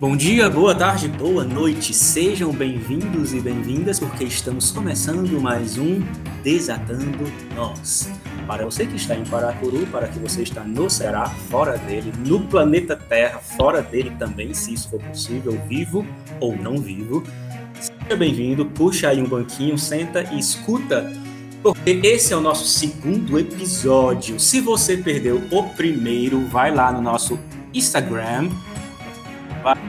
Bom dia, boa tarde, boa noite. Sejam bem-vindos e bem-vindas porque estamos começando mais um Desatando Nós. Para você que está em Paracuru, para que você está no Ceará, fora dele, no planeta Terra, fora dele também, se isso for possível, vivo ou não vivo. Seja bem-vindo, puxa aí um banquinho, senta e escuta, porque esse é o nosso segundo episódio. Se você perdeu o primeiro, vai lá no nosso Instagram,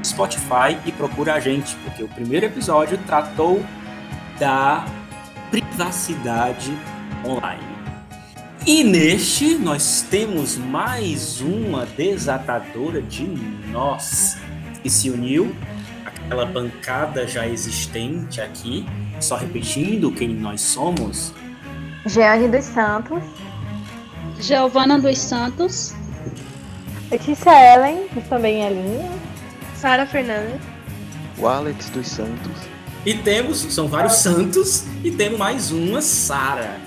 Spotify e procura a gente, porque o primeiro episódio tratou da privacidade online. E neste nós temos mais uma desatadora de nós que se uniu aquela bancada já existente aqui, só repetindo quem nós somos. Jeane dos Santos. Giovana dos Santos. Letícia Ellen, que também é linha. Sara Fernandes. O Alex dos Santos. E temos, são vários santos, e temos mais uma Sara.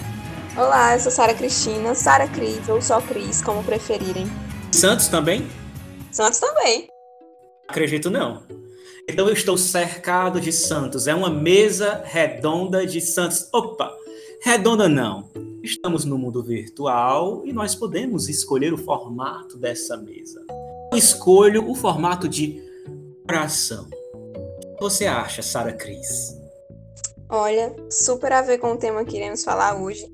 Olá, eu sou Sara Cristina, Sara Cris ou só Cris, como preferirem. Santos também? Santos também. Acredito não. Então eu estou cercado de santos. É uma mesa redonda de santos. Opa! Redonda não. Estamos no mundo virtual e nós podemos escolher o formato dessa mesa. Eu escolho o formato de coração. O que você acha, Sara Cris? Olha, super a ver com o tema que iremos falar hoje.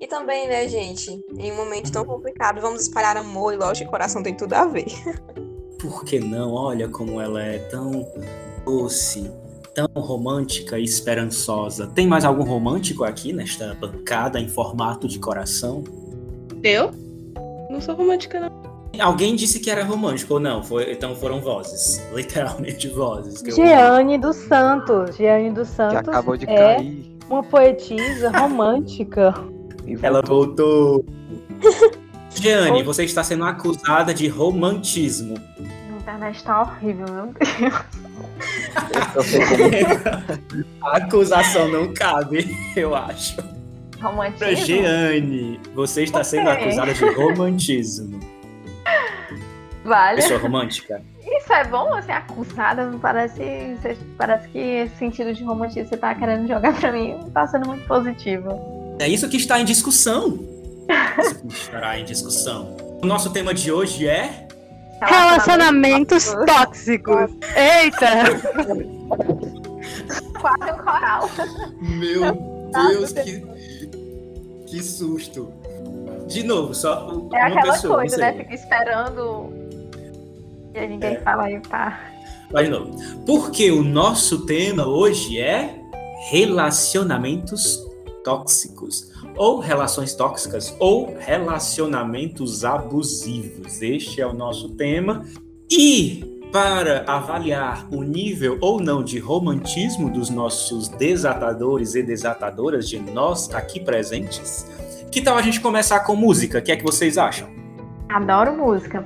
E também, né, gente, em um momento tão complicado, vamos espalhar amor e lógico, coração tem tudo a ver. Por que não? Olha como ela é tão doce, tão romântica e esperançosa. Tem mais algum romântico aqui nesta bancada em formato de coração? Eu? Não sou romântica, não. Alguém disse que era romântico ou não? Foi, então foram vozes, literalmente vozes. que Jeane dos Santos. Jeane dos Que Santos acabou de é cair. uma poetisa romântica. Ela voltou. Jeane, você está sendo acusada de romantismo. A internet tá horrível, meu Deus. A acusação não cabe, eu acho. Romantismo? Jeane, você está sendo Ok. acusada de romantismo. Vale. Pessoa romântica? Isso é bom, assim, acusada, parece, parece que esse sentido de romantismo que você tá querendo jogar pra mim não tá sendo muito positivo. É isso que está em discussão. Estará em discussão. O nosso tema de hoje é. Relacionamentos tóxicos. Eita! Quase um coral. Meu Deus, que, que susto. De novo, só u- É uma aquela pessoa. coisa, né? Fica esperando e aí ninguém É. fala aí, tá. Vai de novo. Porque o nosso tema hoje é relacionamentos tóxicos. Ou relações tóxicas, ou relacionamentos abusivos. Este é o nosso tema. E para avaliar o nível ou não de romantismo dos nossos desatadores e desatadoras, de nós aqui presentes, que tal a gente começar com música? O que é que vocês acham? Adoro música.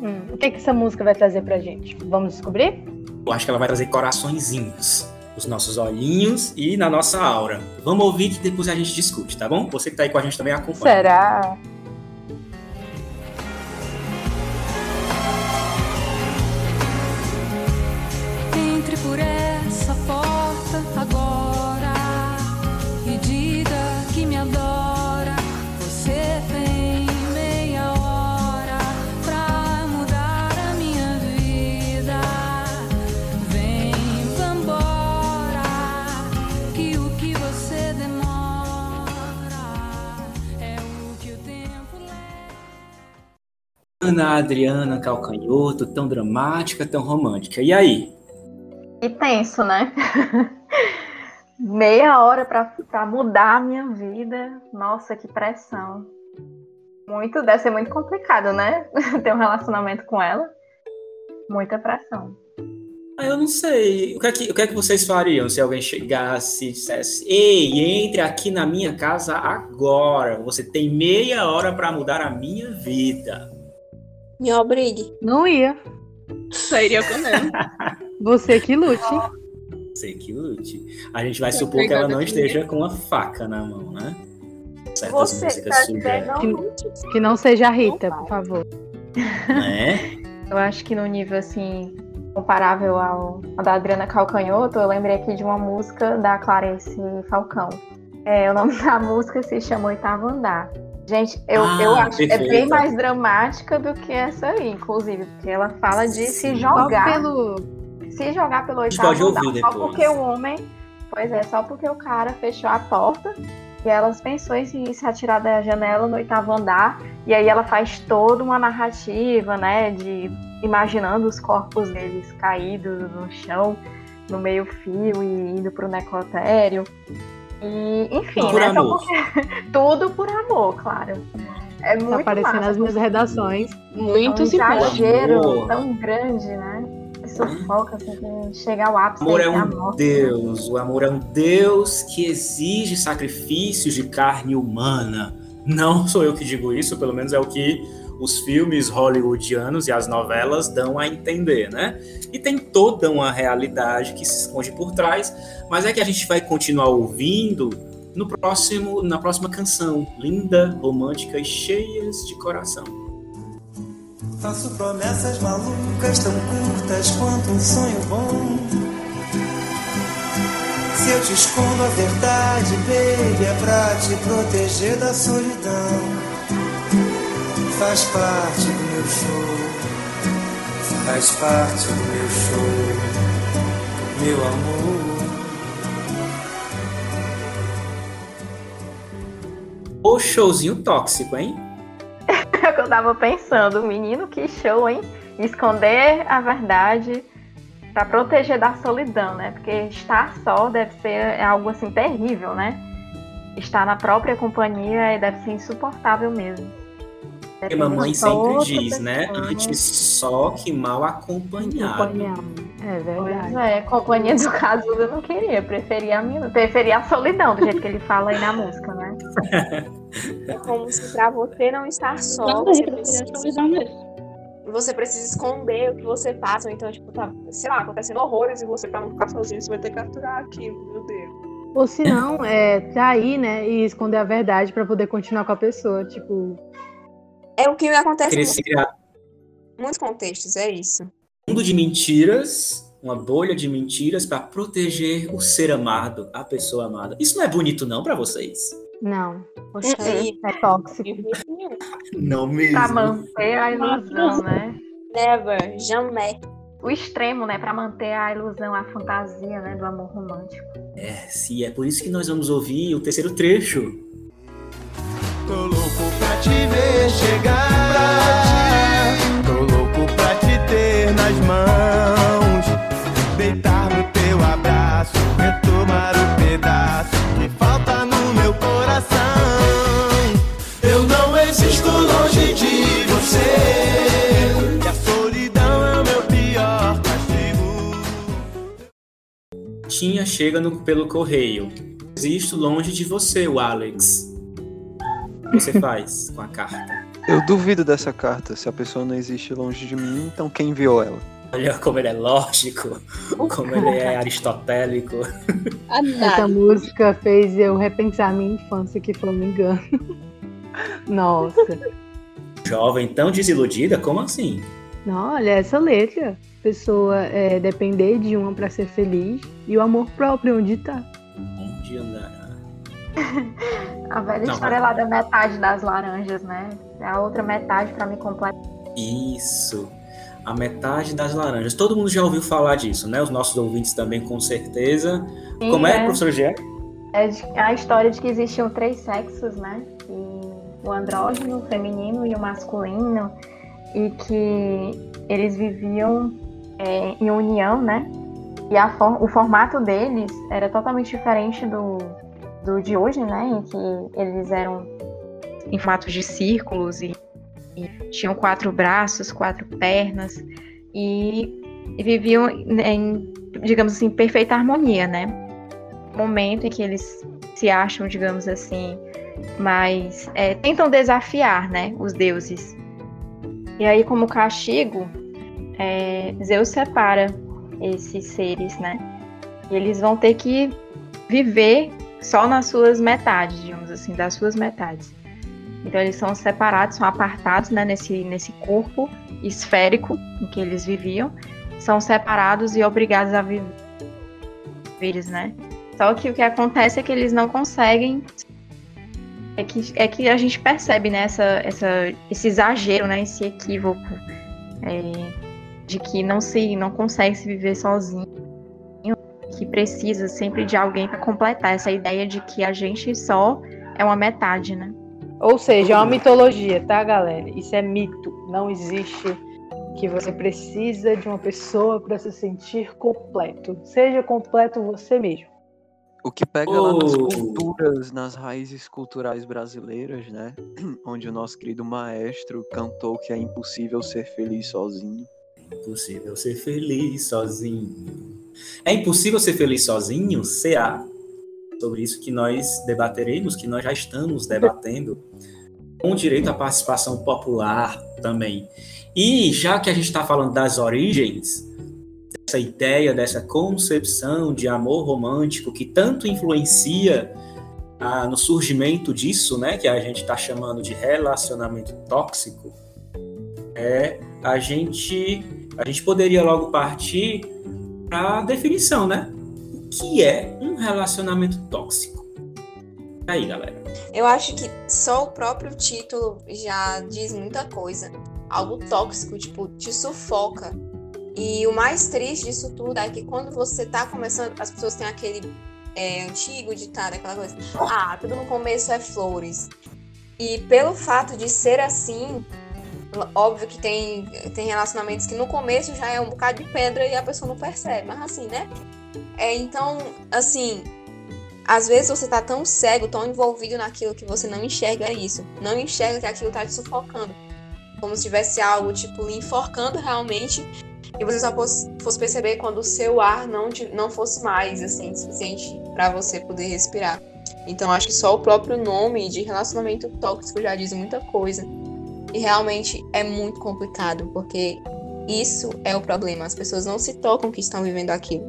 Hum, o que, que essa música vai trazer pra gente? Vamos descobrir? Eu acho que ela vai trazer coraçõezinhos nos nossos olhinhos e na nossa aura. Vamos ouvir que depois a gente discute, tá bom? Você que tá aí com a gente também acompanha. Será? Entre por essa porta Ana Adriana Calcanhoto, tão dramática, tão romântica. E aí? E tenso, né? Meia hora pra, pra mudar a minha vida. Nossa, que pressão. Muito, deve ser muito complicado, né? Ter um relacionamento com ela. Muita pressão. Ah, eu não sei. O que, é que, o que é que vocês fariam se alguém chegasse e dissesse: Ei, entre aqui na minha casa agora. Você tem meia hora pra mudar a minha vida. Me obrigue. Não ia. Sairia com ele. Você que lute. Você que lute. A gente vai supor que ela não esteja com uma faca na mão, né? Certas Você músicas tá sugerem. dizendo Que não seja a Rita, por favor. Né? Eu acho que no nível assim comparável ao, ao da Adriana Calcanhoto, eu lembrei aqui de uma música da Clarice Falcão. É, o nome da música se chama Oitavo Andar. Gente, eu, Ah, eu acho que é perfeita. bem mais dramática do que essa aí, inclusive, porque ela fala de se Sim. Só jogar, pelo. se jogar pelo oitavo pode andar, ouvir só depois. porque o homem, pois é, só porque o cara fechou a porta e elas pensou em se, se atirar da janela no oitavo andar e aí ela faz toda uma narrativa, né, de imaginando os corpos deles caídos no chão, no meio fio e indo pro necrotério. E, enfim, Por né, amor. porque- tudo por amor, claro. É muito Tá aparecendo massa, nas minhas redações. é Muito um exagero Amor. tão grande, né? Que sufoca, assim, que chega ao O ápice amor é um morte. Deus. O amor é um Deus que exige sacrifícios de carne humana. Não sou eu que digo isso, pelo menos é o que os filmes hollywoodianos e as novelas dão a entender, né? E tem toda uma realidade que se esconde por trás, mas é que a gente vai continuar ouvindo no próximo, na próxima canção, linda, romântica e cheias de coração. Faço promessas malucas tão curtas quanto um sonho bom. Se eu te escondo a verdade, baby, é pra te proteger da solidão. Faz parte do meu show, faz parte do meu show, meu amor. O showzinho tóxico, hein? É o que eu tava pensando, menino, que show, hein? Esconder a verdade pra proteger da solidão, né? Porque estar só deve ser algo assim terrível, né? Estar na própria companhia deve ser insuportável mesmo. Porque mamãe sempre diz, né? Antes só que mal acompanhado. Acompanhado. É verdade. É, companhia do casulo eu não queria, preferia a minha, preferia a solidão, do jeito que ele fala aí na música, né? É como se pra você não estar só, Não, você precisa, a solidão mesmo. você precisa esconder o que você passa. Então, tipo, tá, sei lá, acontecendo horrores e você, pra não ficar sozinho, você vai ter que capturar aquilo, meu Deus. Ou se não, é trair, né? E esconder a verdade pra poder continuar com a pessoa. Tipo, É o que acontece Querer em muitos contextos, é isso. um mundo de mentiras, uma bolha de mentiras para proteger o ser amado, a pessoa amada. Isso não é bonito não para vocês? não. Poxa, aí, É tóxico. Não mesmo. Pra manter a ilusão, né? Never, jamais. O extremo, né? Pra manter a ilusão, a fantasia, né? Do amor romântico. É, sim, é por isso que nós vamos ouvir o terceiro trecho. Tô louco pra te ver chegar. Tô louco pra te ter nas mãos. Deitar no teu abraço, retomar o pedaço que falta no meu coração. Eu não existo longe de você. E a solidão é o meu pior castigo. Tinha chega no, pelo correio. Existo longe de você, o Alex. O que você faz com a carta? Eu duvido dessa carta. Se a pessoa não existe longe de mim, então quem enviou ela? Olha como ele é lógico, como ele é aristotélico. Essa música fez eu repensar minha infância, que foi um engano. Nossa. Jovem tão desiludida, como assim? Não, olha essa letra. Pessoa é, depender de uma pra ser feliz e o amor próprio onde tá. Onde andará? A velha Não, história lá da metade das laranjas, né? É a outra metade pra me completar. Isso. A metade das laranjas. Todo mundo já ouviu falar disso, né? Os nossos ouvintes também, com certeza. Como é, professor Gé? É a história de que existiam três sexos, né? E o andrógeno, o feminino e o masculino. E que eles viviam é, em união, né? E a for- o formato deles era totalmente diferente do, do de hoje, né? Em que eles eram em formatos de círculos e, e tinham quatro braços, quatro pernas. E, e viviam em, digamos assim, perfeita harmonia, né? momento em que eles se acham, digamos assim, mais é, tentam desafiar, né, os deuses. E aí, como castigo, é, Zeus separa esses seres, né? E eles vão ter que viver só nas suas metades, digamos assim, das suas metades. Então eles são separados, são apartados né, nesse, nesse corpo esférico em que eles viviam, são separados e obrigados a viver, né? Só que o que acontece é que eles não conseguem é que, é que a gente percebe né, essa, essa, esse exagero, né, esse equívoco é, de que não se não consegue se viver sozinho, que precisa sempre de alguém para completar essa ideia de que a gente só é uma metade, né? Ou seja, é uma mitologia, tá, galera? Isso é mito. Não existe que você precisa de uma pessoa para se sentir completo. Seja completo você mesmo. O que pega lá nas Oh. culturas, nas raízes culturais brasileiras, né? Onde o nosso querido maestro cantou que é impossível ser feliz sozinho. Impossível ser feliz sozinho. É impossível ser feliz sozinho? CA. Sobre isso que nós debateremos, que nós já estamos debatendo, com direito à participação popular também. E já que a gente está falando das origens, dessa ideia, dessa concepção de amor romântico que tanto influencia ah, no surgimento disso, né, que a gente está chamando de relacionamento tóxico, é a gente a gente poderia logo partir para a definição, né? O que é um relacionamento tóxico? E aí, galera. Eu acho que só o próprio título já diz muita coisa. Algo tóxico, tipo, te sufoca. E o mais triste disso tudo é que quando você tá começando, as pessoas têm aquele é, antigo ditado, aquela coisa, ah, tudo no começo é flores. E pelo fato de ser assim, óbvio que tem, tem relacionamentos que no começo já é um bocado de pedra e a pessoa não percebe, mas assim, né? É, então, assim, às vezes você tá tão cego, tão envolvido naquilo que você não enxerga isso. Não enxerga que aquilo tá te sufocando. Como se tivesse algo, tipo, lhe enforcando realmente. E você só fosse, fosse perceber quando o seu ar não, te- não fosse mais, assim, suficiente para você poder respirar. Então, acho que só o próprio nome de relacionamento tóxico já diz muita coisa. E realmente é muito complicado, porque isso é o problema. As pessoas não se tocam que estão vivendo aquilo.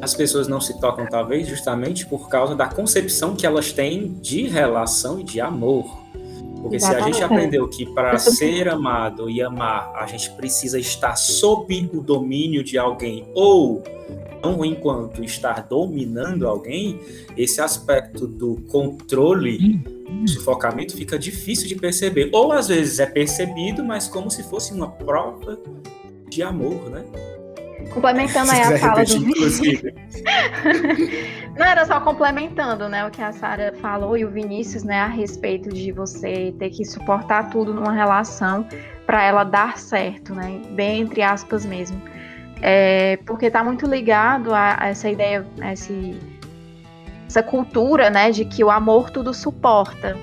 As pessoas não se tocam, talvez, justamente por causa da concepção que elas têm de relação e de amor. Porque se a gente Exatamente. aprendeu que para ser amado e amar, a gente precisa estar sob o domínio de alguém ou não enquanto estar dominando alguém, esse aspecto do controle, do sufocamento fica difícil de perceber. Ou às vezes é percebido, mas como se fosse uma prova de amor, né? Complementando aí a fala do inclusive. Não, era só complementando, né, o que a Sara falou e o Vinícius, né, a respeito de você ter que suportar tudo numa relação para ela dar certo, né, bem entre aspas mesmo. É, porque tá muito ligado a, a essa ideia, a esse, essa cultura, né, de que o amor tudo suporta,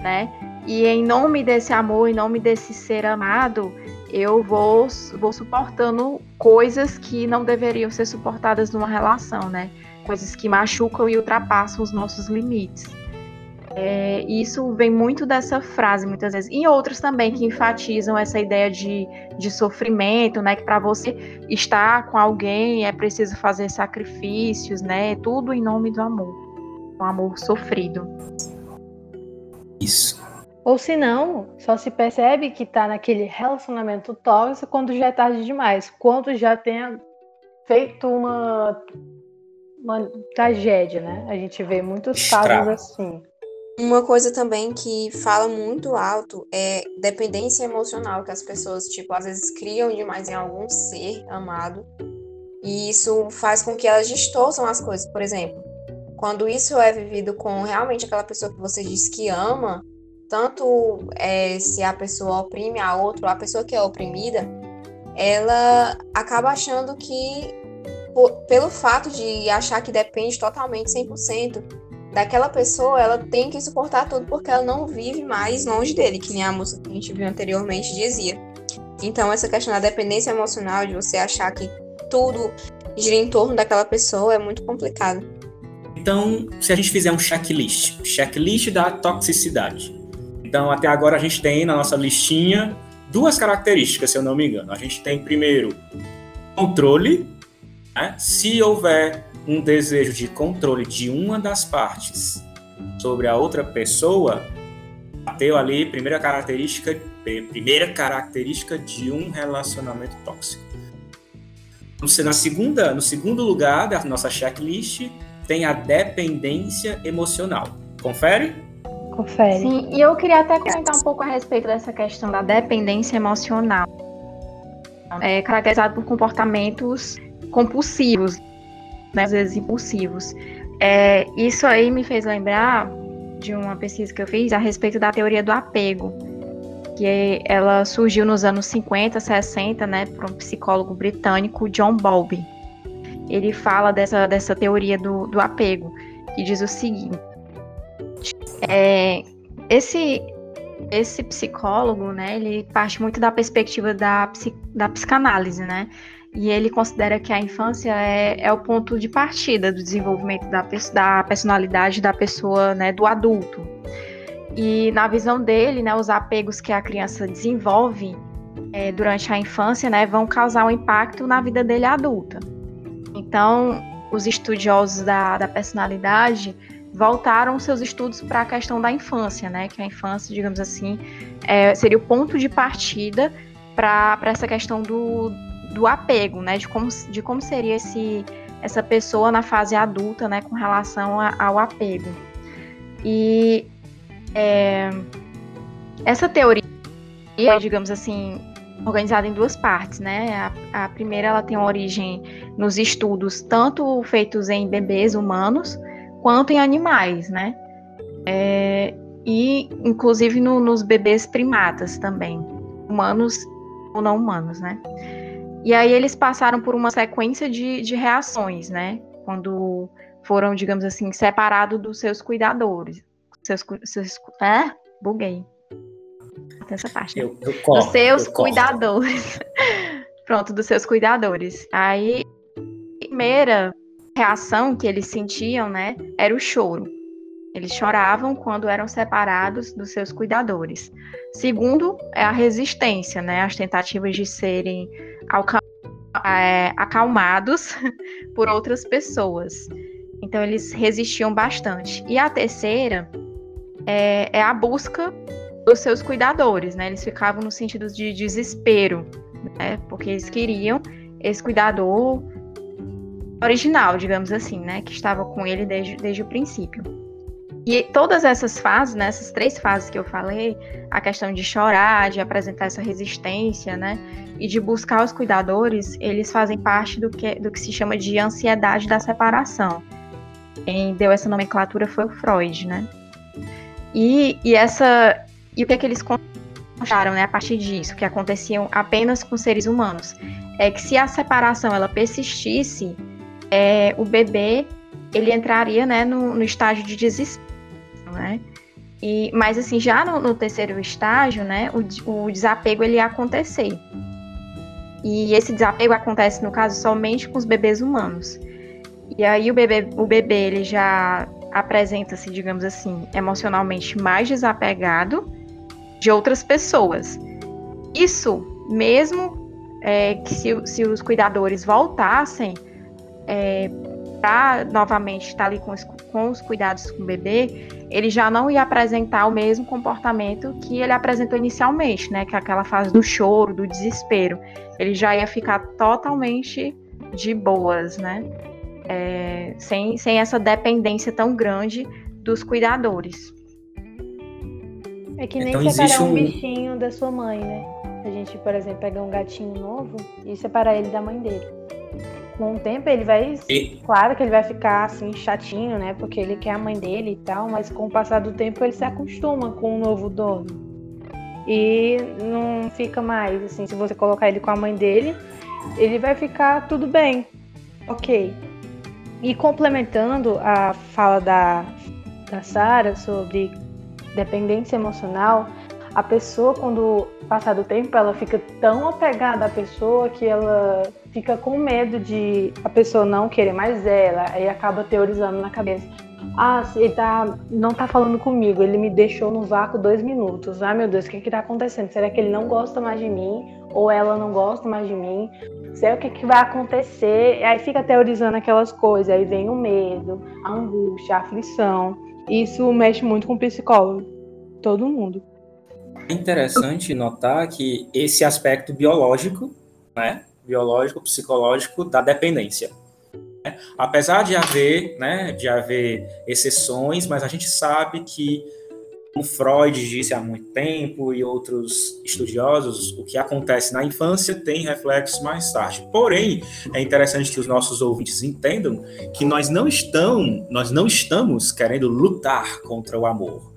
né? E em nome desse amor, em nome desse ser amado, eu vou, vou suportando coisas que não deveriam ser suportadas numa relação, né? Coisas que machucam e ultrapassam os nossos limites. É, isso vem muito dessa frase, muitas vezes. E outras também que enfatizam essa ideia de, de sofrimento, né? Que para você estar com alguém é preciso fazer sacrifícios, né? Tudo em nome do amor. Um amor sofrido. Isso. Ou se não, só se percebe que tá naquele relacionamento tóxico quando já é tarde demais. Quando já tenha feito uma, uma tragédia, né? A gente vê muitos Estrago. casos assim. Uma coisa também que fala muito alto é dependência emocional, que as pessoas, tipo, às vezes criam demais em algum ser amado. E isso faz com que elas distorçam as coisas. Por exemplo, quando isso é vivido com realmente aquela pessoa que você diz que ama, tanto é, se a pessoa oprime a outra ou a pessoa que é oprimida, ela acaba achando que, po- pelo fato de achar que depende totalmente 100% daquela pessoa, ela tem que suportar tudo porque ela não vive mais longe dele, que nem a música que a gente viu anteriormente dizia. Então, essa questão da dependência emocional, de você achar que tudo gira em torno daquela pessoa, é muito complicado. Então, se a gente fizer um checklist, checklist da toxicidade. Então, até agora a gente tem na nossa listinha duas características, se eu não me engano. A gente tem primeiro controle, né? se houver um desejo de controle de uma das partes sobre a outra pessoa, bateu ali primeira característica, primeira característica de um relacionamento tóxico. Na segunda, no segundo lugar da nossa checklist tem a dependência emocional. Confere? Confere. Sim, e eu queria até comentar um pouco a respeito dessa questão da dependência emocional. É caracterizado por comportamentos compulsivos, né, às vezes impulsivos. É, isso aí me fez lembrar de uma pesquisa que eu fiz a respeito da teoria do apego, que ela surgiu nos anos 50, 60, né, por um psicólogo britânico, John Bowlby. Ele fala dessa, dessa teoria do, do apego, que diz o seguinte: é, esse esse psicólogo, né, ele parte muito da perspectiva da, da psicanálise, né, e ele considera que a infância é, é o ponto de partida do desenvolvimento da, da personalidade da pessoa, né, do adulto. E na visão dele, né, os apegos que a criança desenvolve é, durante a infância, né, vão causar um impacto na vida dele adulta. Então, os estudiosos da, da personalidade voltaram seus estudos para a questão da infância, né, que a infância, digamos assim, é, seria o ponto de partida para essa questão do, do apego, né? De como, de como seria esse, essa pessoa na fase adulta, né? Com relação a, ao apego. E é, essa teoria, digamos assim, organizada em duas partes, né? A, a, primeira ela tem origem nos estudos tanto feitos em bebês humanos quanto em animais, né? É, e inclusive no, nos bebês primatas também, humanos ou não humanos, né? E aí eles passaram por uma sequência de, de reações, né? Quando foram, digamos assim, separados dos seus cuidadores. Seus, seus, é? Buguei. Tem essa parte. Né? Eu, eu corto, dos seus eu cuidadores. Pronto, dos seus cuidadores. Aí, primeira reação que eles sentiam, né, era o choro. Eles choravam quando eram separados dos seus cuidadores. Segundo, é a resistência, né, as tentativas de serem é, acalmados por outras pessoas. Então eles resistiam bastante. E a terceira é, é, a busca dos seus cuidadores, né? Eles ficavam no sentido de desespero, né? Porque eles queriam esse cuidador original, digamos assim, né? Que estava com ele desde, desde o princípio. E todas essas fases, né, essas três fases que eu falei, a questão de chorar, de apresentar essa resistência, né, e de buscar os cuidadores, eles fazem parte do que, do que se chama de ansiedade da separação. Quem deu essa nomenclatura foi o Freud, né? E, e essa e o que é que eles contaram, né, a partir disso, que aconteciam apenas com seres humanos, é que se a separação ela persistisse, é, o bebê ele entraria, né, no, no estágio de desespero né? E, mas assim, já no, no terceiro estágio, né, o, o, desapego ele ia acontecer. E esse desapego acontece, no caso, somente com os bebês humanos. E aí o bebê, o bebê ele já apresenta-se, digamos assim, emocionalmente mais desapegado de outras pessoas. Isso mesmo é, que se, se os cuidadores voltassem é, para novamente estar ali com os, com os cuidados com o bebê, ele já não ia apresentar o mesmo comportamento que ele apresentou inicialmente, né? Que é aquela fase do choro, do desespero. Ele já ia ficar totalmente de boas, né? É, sem, sem essa dependência tão grande dos cuidadores. É que nem então, separar um... um bichinho da sua mãe, né? A gente, por exemplo, pegar um gatinho novo e separar ele da mãe dele com o tempo ele vai. E... Claro que ele vai ficar assim chatinho, né? Porque ele quer a mãe dele e tal, mas com o passar do tempo ele se acostuma com o novo dono. E não fica mais, assim, se você colocar ele com a mãe dele, ele vai ficar tudo bem. Ok. E complementando a fala da, da Sara sobre dependência emocional, a pessoa, quando passar do tempo, ela fica tão apegada à pessoa que ela fica com medo de a pessoa não querer mais ela, aí acaba teorizando na cabeça. Ah, ele tá, não tá falando comigo, ele me deixou no vácuo dois minutos. Ah, meu Deus, o que que tá acontecendo? Será que ele não gosta mais de mim? Ou ela não gosta mais de mim? sei o que, que vai acontecer, aí fica teorizando aquelas coisas, aí vem o medo, a angústia, a aflição. Isso mexe muito com o psicólogo, todo mundo. É interessante notar que esse aspecto biológico, né, biológico, psicológico da dependência. né? Apesar de haver, né, de haver exceções, mas a gente sabe que como Freud disse há muito tempo e outros estudiosos, o que acontece na infância tem reflexos mais tarde. Porém, é interessante que os nossos ouvintes entendam que nós não estamos, nós não estamos querendo lutar contra o amor.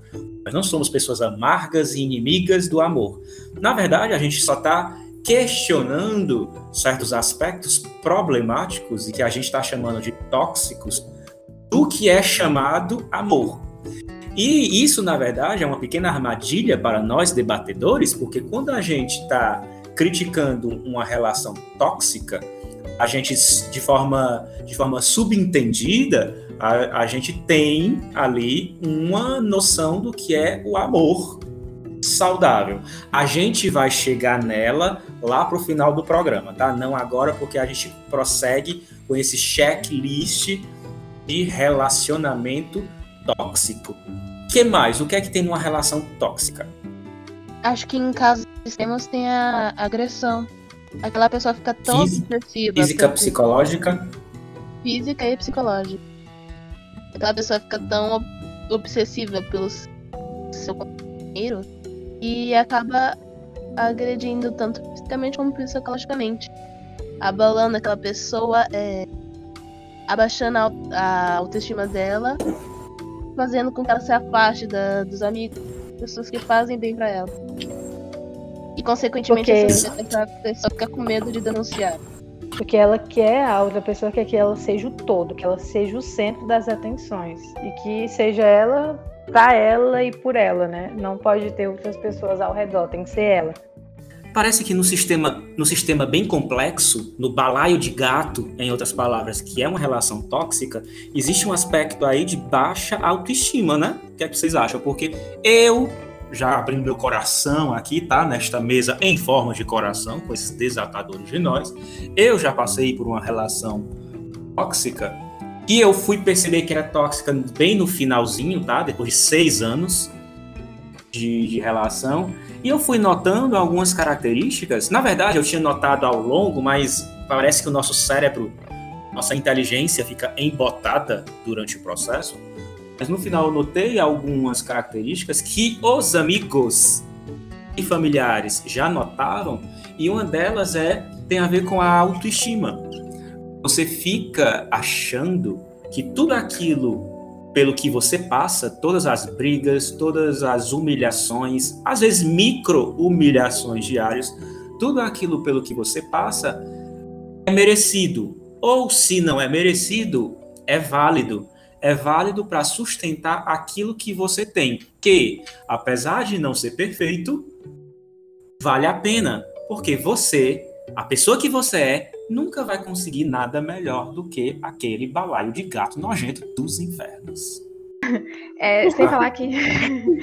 Nós não somos pessoas amargas e inimigas do amor. Na verdade, a gente só está questionando certos aspectos problemáticos e que a gente está chamando de tóxicos do que é chamado amor. E isso, na verdade, é uma pequena armadilha para nós debatedores, porque quando a gente está criticando uma relação tóxica, a gente, de forma, de forma subentendida, a, a gente tem ali uma noção do que é o amor saudável. A gente vai chegar nela lá para o final do programa, tá? Não agora, porque a gente prossegue com esse checklist de relacionamento tóxico. que mais? O que é que tem numa relação tóxica? Acho que em casos extremos tem a agressão. Aquela pessoa fica tão Física-. Física, psicológica. física e psicológica. Aquela pessoa fica tão ob- obsessiva pelo seu companheiro e acaba agredindo tanto fisicamente como psicologicamente. Abalando aquela pessoa, é, abaixando a, a autoestima dela, fazendo com que ela se afaste da- dos amigos, pessoas que fazem bem pra ela. E consequentemente essa, essa pessoa fica com medo de denunciar. Porque ela quer, a outra pessoa quer que ela seja o todo, que ela seja o centro das atenções. E que seja ela pra ela e por ela, né? Não pode ter outras pessoas ao redor, tem que ser ela. Parece que no sistema, no sistema bem complexo, no balaio de gato, em outras palavras, que é uma relação tóxica, existe um aspecto aí de baixa autoestima, né? O que é que vocês acham? Porque eu, já abrindo meu coração aqui, tá? Nesta mesa em forma de coração, com esses desatadores de nós, eu já passei por uma relação tóxica e eu fui perceber que era tóxica bem no finalzinho, tá? Depois de seis anos de, de relação. E eu fui notando algumas características. Na verdade, eu tinha notado ao longo, mas parece que o nosso cérebro, nossa inteligência fica embotada durante o processo. Mas no final eu notei algumas características que os amigos e familiares já notaram, e uma delas é tem a ver com a autoestima. Você fica achando que tudo aquilo pelo que você passa, todas as brigas, todas as humilhações, às vezes micro humilhações diárias, tudo aquilo pelo que você passa é merecido. Ou se não é merecido, é válido. É válido para sustentar aquilo que você tem, que, apesar de não ser perfeito, vale a pena, porque você, a pessoa que você é, nunca vai conseguir nada melhor do que aquele balaio de gato nojento dos infernos. É, sem falar que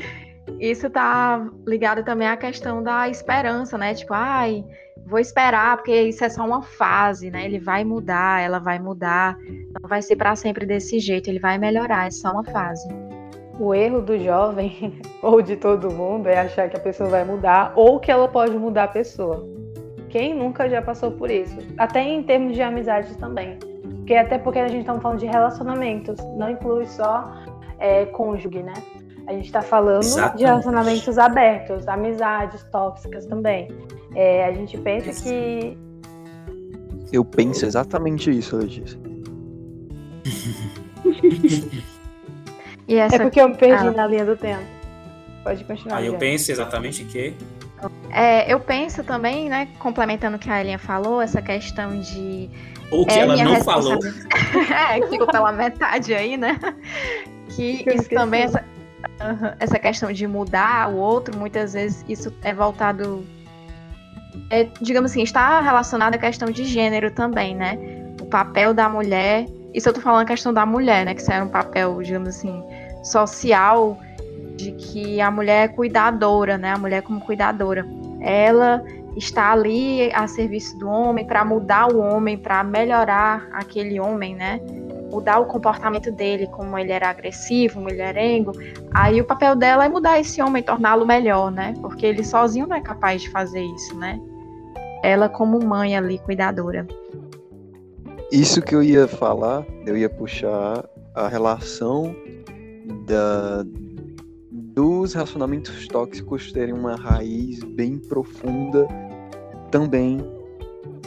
isso tá ligado também à questão da esperança, né? Tipo, ai, vou esperar, porque isso é só uma fase, né? Ele vai mudar, ela vai mudar, não vai ser para sempre desse jeito, ele vai melhorar, é só uma fase. O erro do jovem, ou de todo mundo, é achar que a pessoa vai mudar ou que ela pode mudar a pessoa. Quem nunca já passou por isso? Até em termos de amizades também. Porque até porque a gente está falando de relacionamentos, não inclui só é, cônjuge, né? A gente está falando Exatamente. de relacionamentos abertos, amizades tóxicas também. É, a gente pensa Isso. que Eu penso exatamente isso, Letícia. E essa é porque eu me perdi Ah. na linha do tempo. Pode continuar. Aí eu Guilherme. penso exatamente que É, eu penso também, né, complementando o que a Elinha falou, essa questão de. ou que é ela não falou. é, que ficou pela metade aí, né? Que Eu isso também, essa, Aham, essa questão de mudar o outro, muitas vezes isso é voltado. é, digamos assim, está relacionado à questão de gênero também, né? O papel da mulher. Isso eu tô falando a questão da mulher, né? Que isso é um papel, digamos assim, social de que a mulher é cuidadora, né? A mulher como cuidadora. Ela está ali a serviço do homem para mudar o homem, para melhorar aquele homem, né? Mudar o comportamento dele, como ele era agressivo, mulherengo. Aí o papel dela é mudar esse homem, torná-lo melhor, né? Porque ele sozinho não é capaz de fazer isso, né? Ela como mãe ali, cuidadora. Isso que eu ia falar, eu ia puxar a relação da, dos relacionamentos tóxicos terem uma raiz bem profunda também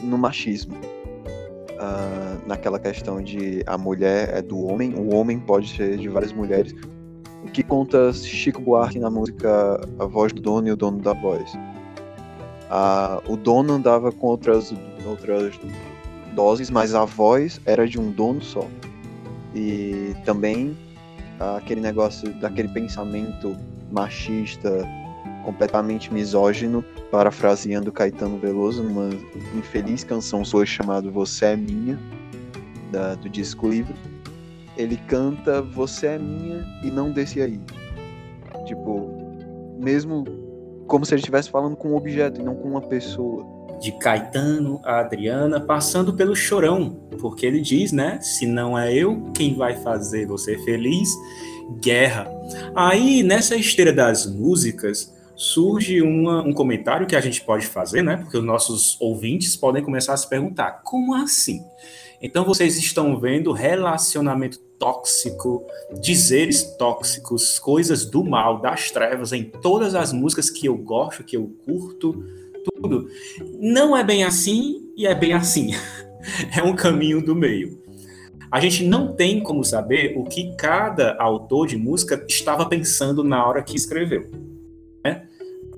no machismo. Ah, naquela questão de a mulher é do homem, o homem pode ser de várias mulheres. O que conta Chico Buarque na música A Voz do Dono e o Dono da Voz. Ah, o dono andava com outras, outras doses, mas a voz era de um dono só. E também aquele negócio daquele pensamento machista, completamente misógino, parafraseando Caetano Veloso numa infeliz canção sua chamada Você é Minha, da, do disco livre. Ele canta Você é minha e não desse aí. Tipo, mesmo como se ele estivesse falando com um objeto e não com uma pessoa de Caetano a Adriana, passando pelo chorão, porque ele diz, né? Se não é eu, quem vai fazer você feliz? Guerra. Aí, nessa esteira das músicas, surge uma, um comentário que a gente pode fazer, né? Porque os nossos ouvintes podem começar a se perguntar: como assim? Então, vocês estão vendo relacionamento tóxico, dizeres tóxicos, coisas do mal, das trevas em todas as músicas que eu gosto, que eu curto tudo. Não é bem assim e é bem assim. É um caminho do meio. A gente não tem como saber o que cada autor de música estava pensando na hora que escreveu.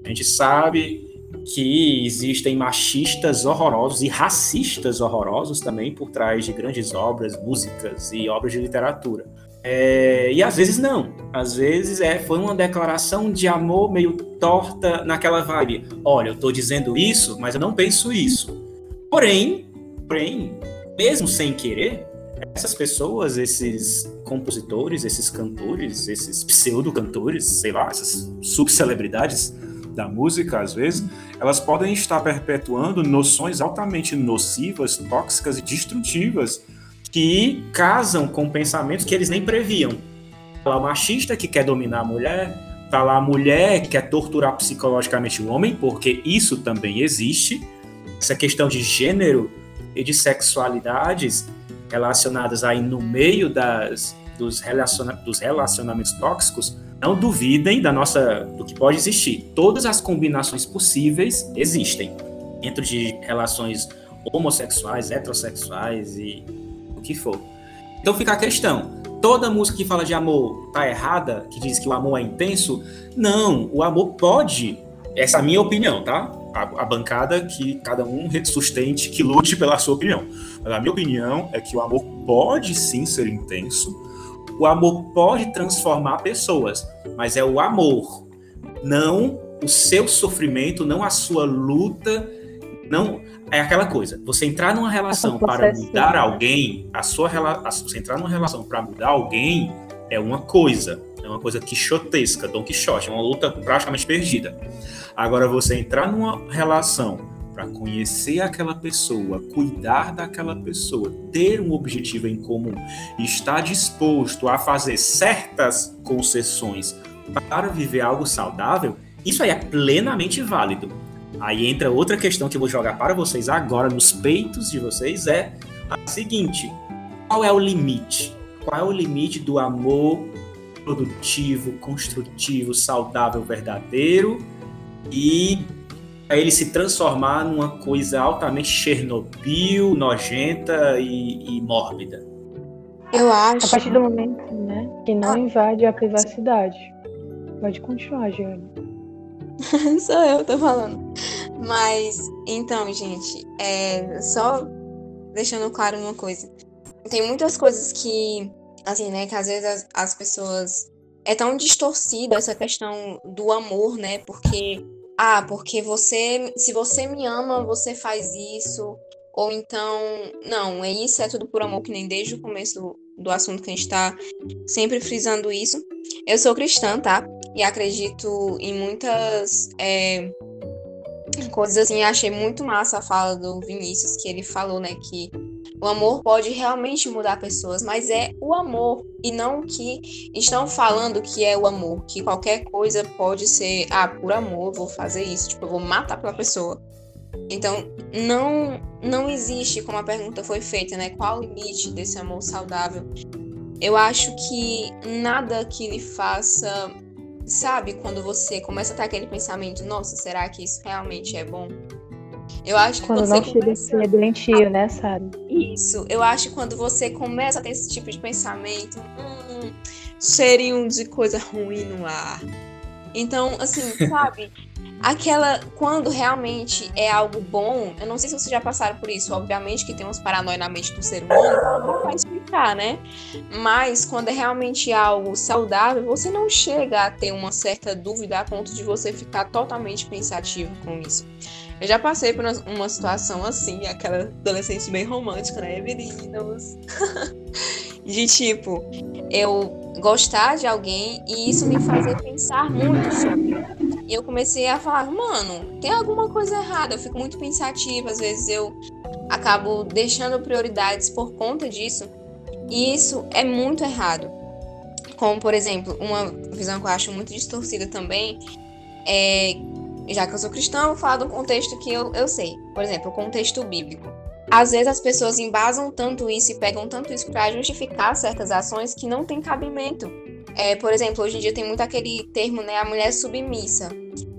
A gente sabe que existem machistas horrorosos e racistas horrorosos também por trás de grandes obras, músicas e obras de literatura. É, e às vezes não. Às vezes é, foi uma declaração de amor meio torta naquela vibe. Olha, eu estou dizendo isso, mas eu não penso isso. Porém, porém, mesmo sem querer, essas pessoas, esses compositores, esses cantores, esses pseudo-cantores, sei lá, essas subcelebridades da música, às vezes, elas podem estar perpetuando noções altamente nocivas, tóxicas e destrutivas que casam com pensamentos que eles nem previam. Tá lá o machista que quer dominar a mulher, tá lá a mulher que quer torturar psicologicamente o homem, porque isso também existe. Essa questão de gênero e de sexualidades relacionadas aí no meio das, dos, relaciona dos relacionamentos tóxicos, não duvidem da nossa do que pode existir. Todas as combinações possíveis existem dentro de relações homossexuais, heterossexuais e que for. Então fica a questão: toda música que fala de amor tá errada, que diz que o amor é intenso? Não, o amor pode. Essa é a minha opinião, tá? A, a bancada que cada um sustente, que lute pela sua opinião. Mas a minha opinião é que o amor pode sim ser intenso. O amor pode transformar pessoas, mas é o amor, não o seu sofrimento, não a sua luta, não é aquela coisa, você entrar numa relação para mudar alguém, a sua relação, você entrar numa relação para mudar alguém é uma coisa, é uma coisa quixotesca, Don Quixote, é uma luta praticamente perdida. Agora você entrar numa relação para conhecer aquela pessoa, cuidar daquela pessoa, ter um objetivo em comum, estar disposto a fazer certas concessões para viver algo saudável, isso aí é plenamente válido. Aí entra outra questão que eu vou jogar para vocês agora nos peitos de vocês é a seguinte: qual é o limite? Qual é o limite do amor produtivo, construtivo, saudável, verdadeiro e para ele se transformar numa coisa altamente Chernobyl, nojenta e, e mórbida? Eu acho. A partir do momento, né, que não ah. invade a privacidade. Pode continuar, Giane. Sou eu, tô falando. Mas, então, gente, é, só deixando claro uma coisa. Tem muitas coisas que, assim, né, que às vezes as, as pessoas. É tão distorcida essa questão do amor, né? Porque, ah, porque você. Se você me ama, você faz isso. Ou então, não, é isso, é tudo por amor, que nem desde o começo do, do assunto que a gente tá sempre frisando isso. Eu sou cristã, tá? E acredito em muitas. É, coisas assim. Achei muito massa a fala do Vinícius, que ele falou, né, que o amor pode realmente mudar pessoas, mas é o amor e não que estão falando que é o amor, que qualquer coisa pode ser, ah, por amor, vou fazer isso, tipo, eu vou matar pela pessoa. Então, não não existe, como a pergunta foi feita, né? Qual o limite desse amor saudável? Eu acho que nada que lhe faça, sabe, quando você começa a ter aquele pensamento, nossa, será que isso realmente é bom? Eu acho que Quando você não começa... ser doentio, né, Sara? Isso, eu acho que quando você começa a ter esse tipo de pensamento, hum, cheirinho de coisa ruim no ar. Então, assim, sabe? Aquela. Quando realmente é algo bom, eu não sei se vocês já passaram por isso. Obviamente que tem uns paranoia na mente do ser humano, então não vai explicar, né? Mas quando é realmente algo saudável, você não chega a ter uma certa dúvida a ponto de você ficar totalmente pensativo com isso. Eu já passei por uma- situação assim, aquela adolescente bem romântica, né, meninos? de tipo, eu gostar de alguém e isso me fazer pensar muito sobre. E eu comecei a falar, mano, tem alguma coisa errada. Eu fico muito pensativa, às vezes eu acabo deixando prioridades por conta disso. E isso é muito errado. Como, por exemplo, uma visão que eu acho muito distorcida também é já que eu sou cristã, eu vou falar do contexto que eu, eu sei. Por exemplo, o contexto bíblico. Às vezes as pessoas embasam tanto isso e pegam tanto isso para justificar certas ações que não tem cabimento. É, por exemplo, hoje em dia tem muito aquele termo, né, a mulher submissa.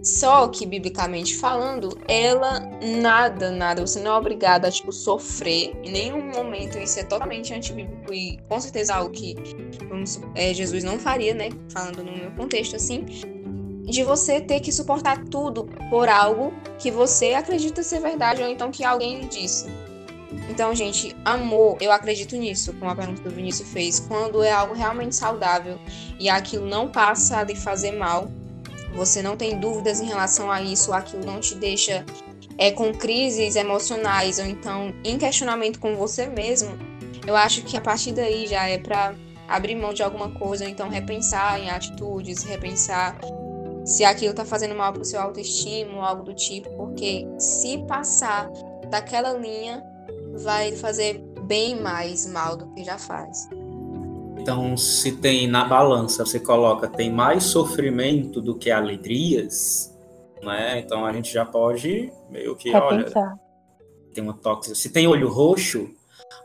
Só que, biblicamente falando, ela nada, nada, você não é obrigada a, tipo, sofrer. Em nenhum momento isso é totalmente antibíblico e com certeza algo que vamos, é, Jesus não faria, né? Falando no meu contexto assim de você ter que suportar tudo por algo que você acredita ser verdade ou então que alguém lhe disse. Então, gente, amor, eu acredito nisso, como a pergunta do Vinícius fez, quando é algo realmente saudável e aquilo não passa lhe fazer mal, você não tem dúvidas em relação a isso, aquilo não te deixa é, com crises emocionais ou então em questionamento com você mesmo, eu acho que a partir daí já é para abrir mão de alguma coisa, ou então repensar em atitudes, repensar se aquilo tá fazendo mal pro seu autoestima ou algo do tipo, porque se passar daquela linha, vai fazer bem mais mal do que já faz. Então, se tem na balança, você coloca tem mais sofrimento do que alegrias, né? Então a gente já pode meio que, olha, Repensar. tem uma tóxica. Se tem olho roxo,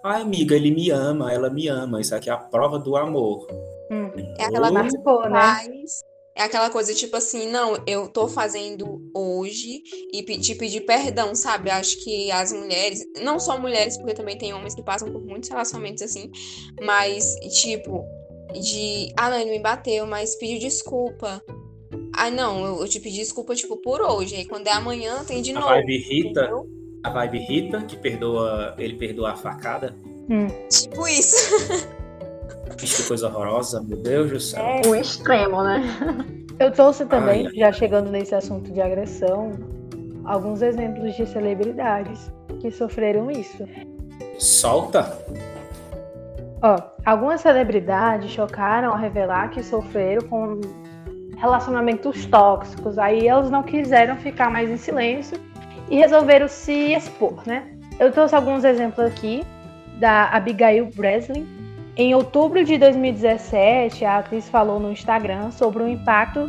ai amiga, ele me ama, ela me ama. Isso aqui é a prova do amor. Hum. É aquela coisa que né? faz. É aquela coisa tipo assim, não, eu tô fazendo hoje e te pedir perdão, sabe? Acho que as mulheres, não só mulheres, porque também tem homens que passam por muitos relacionamentos assim, mas tipo, de, ah, não, ele me bateu, mas pediu desculpa. Ah, não, eu, eu te pedi desculpa, tipo, por hoje. Aí quando é amanhã, tem de A novo. vibe Rita, entendeu? a vibe Rita, que perdoa, ele perdoa a facada. Hum. Tipo isso. Que coisa horrorosa, meu Deus do céu. É o extremo, né? Eu trouxe também, Ai. já chegando nesse assunto de agressão, alguns exemplos de celebridades que sofreram isso. Solta. Ó, algumas celebridades chocaram ao revelar que sofreram com relacionamentos tóxicos. Aí elas não quiseram ficar mais em silêncio e resolveram se expor, né? Eu trouxe alguns exemplos aqui da Abigail Breslin. Em outubro de 2017, a atriz falou no Instagram sobre o impacto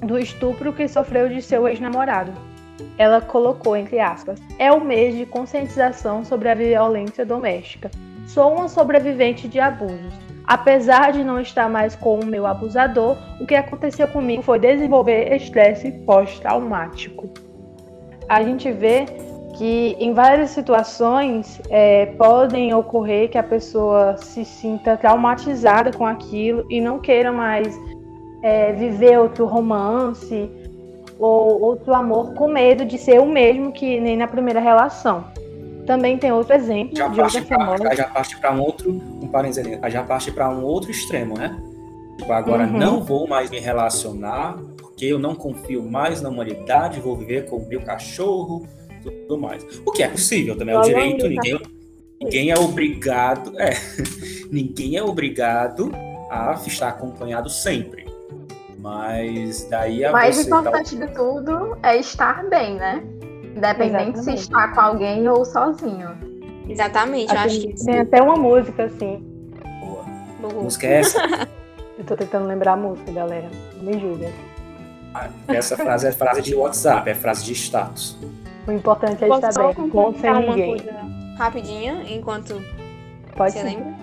do estupro que sofreu de seu ex-namorado. Ela colocou entre aspas: "É o mês de conscientização sobre a violência doméstica. Sou uma sobrevivente de abusos. Apesar de não estar mais com o meu abusador, o que aconteceu comigo foi desenvolver estresse pós-traumático. A gente vê que em várias situações é, podem ocorrer que a pessoa se sinta traumatizada com aquilo e não queira mais é, viver outro romance ou outro amor com medo de ser o mesmo que nem na primeira relação. Também tem outro exemplo Já de outra famosa. já parte para um outro, um parênteses ali, já parte para um outro extremo, né? Tipo, agora Uhum. não vou mais me relacionar porque eu não confio mais na humanidade, vou viver com o meu cachorro, tudo mais. O que é possível também, é o direito, ninguém, ninguém é obrigado, é, ninguém é obrigado a estar acompanhado sempre. Mas daí a O mais você tá- importante de tudo é estar bem, né? Independente se Exatamente. está com alguém ou sozinho. Exatamente, eu acho que tem até uma música assim. Boa. Boa. Música é essa? Eu tô tentando lembrar a música, galera. Me julguem. Essa frase é frase de WhatsApp, é frase de status. O importante é estar bem, com sem ninguém. coisa rapidinho, enquanto Pode você ser. lembra?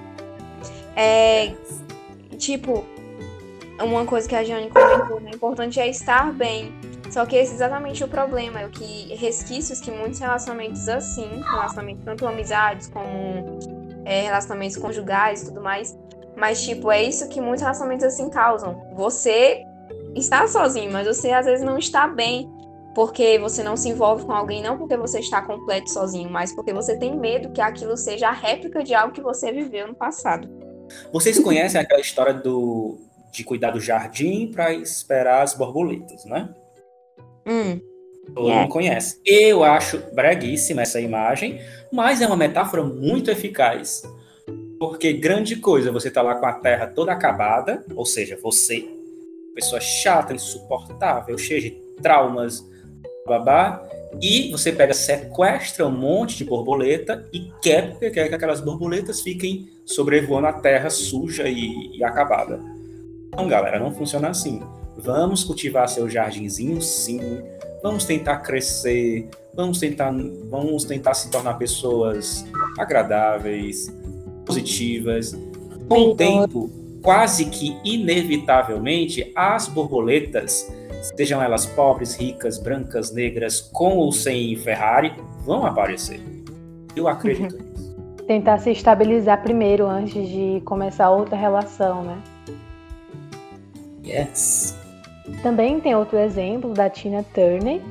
É, tipo, uma coisa que a Jane comentou, né? O importante é estar bem. Só que esse é exatamente o problema, é o que resquícios que muitos relacionamentos assim, relacionamentos tanto amizades como é, relacionamentos conjugais e tudo mais, mas tipo, é isso que muitos relacionamentos assim causam. Você está sozinho, mas você às vezes não está bem porque você não se envolve com alguém, não porque você está completo sozinho, mas porque você tem medo que aquilo seja a réplica de algo que você viveu no passado. Vocês conhecem aquela história do de cuidar do jardim para esperar as borboletas, né? Hum, Todo É. mundo conhece. Eu acho breguíssima essa imagem, mas é uma metáfora muito eficaz. Porque grande coisa, você tá lá com a terra toda acabada, ou seja, você, pessoa chata, insuportável, cheia de traumas, babá, e você pega, sequestra um monte de borboleta e quer, quer que aquelas borboletas fiquem sobrevoando a terra suja e, e acabada. Não, galera, não funciona assim. Vamos cultivar seu jardinzinho, sim. Vamos tentar crescer. Vamos tentar, vamos tentar se tornar pessoas agradáveis, positivas. Com o tempo, quase que inevitavelmente, as borboletas, sejam elas pobres, ricas, brancas, negras, com ou sem Ferrari, vão aparecer. Eu acredito nisso. Tentar se estabilizar primeiro antes de começar outra relação, né? Yes. Também tem outro exemplo da Tina Turner.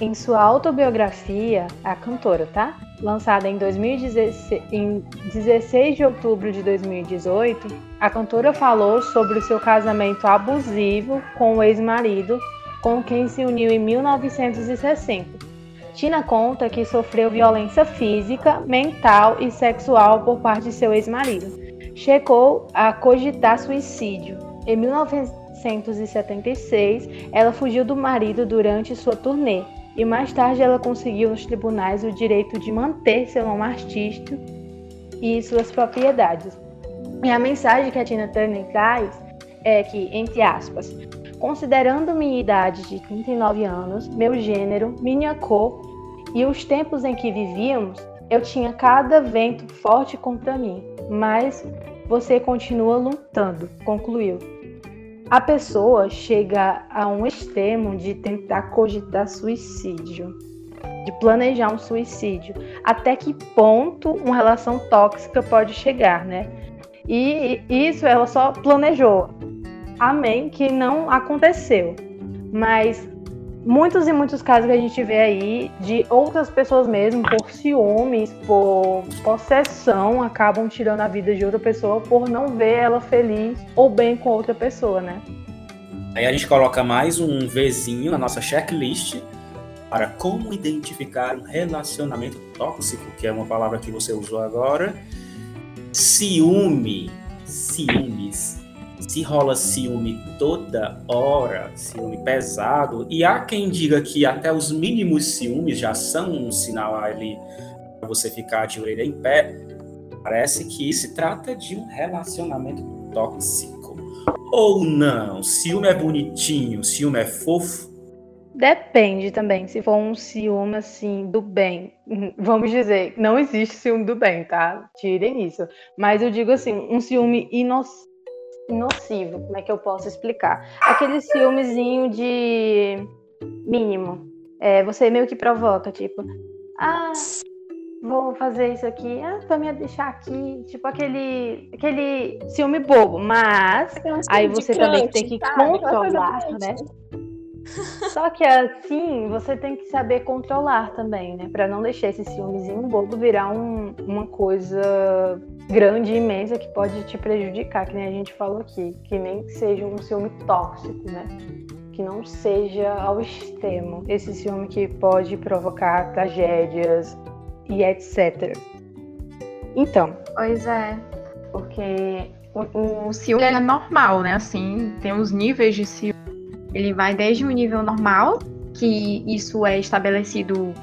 Em sua autobiografia, a cantora, tá? Lançada em, 2016, em 16 de outubro de 2018, a cantora falou sobre o seu casamento abusivo com o ex-marido, com quem se uniu em 1960. Tina conta que sofreu violência física, mental e sexual por parte de seu ex-marido. Chegou a cogitar suicídio. Em 1976, ela fugiu do marido durante sua turnê e mais tarde ela conseguiu nos tribunais o direito de manter seu nome artístico e suas propriedades. E a mensagem que a Tina Turner traz é que, entre aspas, considerando minha idade de 39 anos, meu gênero, minha cor e os tempos em que vivíamos, eu tinha cada vento forte contra mim, mas você continua lutando, concluiu. A pessoa chega a um extremo de tentar cogitar suicídio, de planejar um suicídio. Até que ponto uma relação tóxica pode chegar, né? E isso ela só planejou. Amém, que não aconteceu. Mas muitos e muitos casos que a gente vê aí de outras pessoas mesmo, por ciúmes, por possessão, acabam tirando a vida de outra pessoa por não ver ela feliz ou bem com outra pessoa, né? Aí a gente coloca mais um Vzinho na nossa checklist para como identificar um relacionamento tóxico, que é uma palavra que você usou agora. Ciúme, ciúmes. Se rola ciúme toda hora, ciúme pesado, e há quem diga que até os mínimos ciúmes já são um sinal ali para você ficar de orelha em pé, parece que se trata de um relacionamento tóxico. Ou não? Ciúme é bonitinho, ciúme é fofo. Depende também, se for um ciúme assim do bem. Vamos dizer, não existe ciúme do bem, tá? Tirem isso. Mas eu digo assim, um ciúme ino- inocivo, como é que eu posso explicar? Aquele ciúmezinho de mínimo. É, você meio que provoca, tipo, ah, vou fazer isso aqui, ah, pra me deixar aqui, tipo aquele, aquele ciúme bobo, mas Aí você também tem que controlar, né? Só que assim, você tem que saber controlar também, né? Pra não deixar esse ciúmezinho bobo virar um- uma coisa grande e imensa que pode te prejudicar, que nem a gente falou aqui. Que nem que seja um ciúme tóxico, né? Que não seja ao extremo. Esse ciúme que pode provocar tragédias e etc. Então, Pois é, porque o, o ciúme é normal, né? Assim, tem os níveis de ciúme. Ele vai desde o nível normal, que isso é estabelecido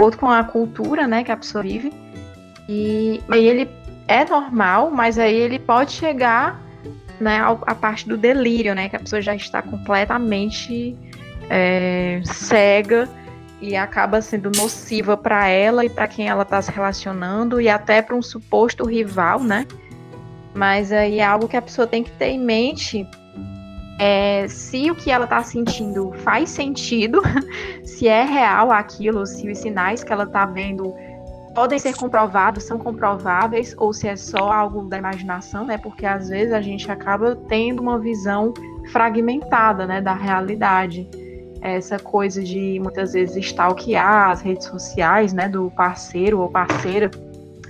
outro com a cultura, né, que a pessoa vive. E aí ele é normal, mas aí ele pode chegar, né, a parte do delírio, né, que a pessoa já está completamente é, cega e acaba sendo nociva para ela e para quem ela está se relacionando e até para um suposto rival, né? Mas aí é algo que a pessoa tem que ter em mente é, se o que ela está sentindo faz sentido, se é real aquilo, se os sinais que ela está vendo podem ser comprovados, são comprováveis, ou se é só algo da imaginação, né? Porque às vezes a gente acaba tendo uma visão fragmentada, né, da realidade. Essa coisa de muitas vezes stalkear as redes sociais, né, do parceiro ou parceira,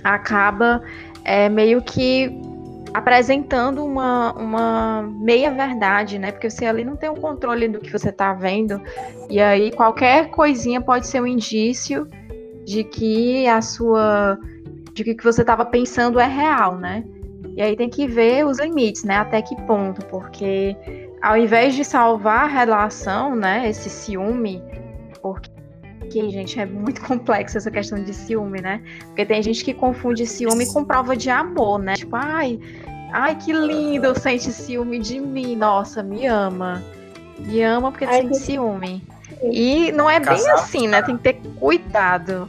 acaba é, meio que apresentando uma, uma meia verdade, né? Porque você ali não tem o um controle do que você está vendo. E aí qualquer coisinha pode ser um indício de que a sua. de que o que você estava pensando é real, né? E aí tem que ver os limites, né? Até que ponto, porque ao invés de salvar a relação, né? Esse ciúme, porque que, gente, é muito complexo essa questão de ciúme, né? Porque tem gente que confunde ciúme com prova de amor, né? Tipo, ai, ai, que lindo, sente ciúme de mim. Nossa, me ama. Me ama porque ai, sente que... ciúme. E não é bem assim, né? Tem que ter cuidado.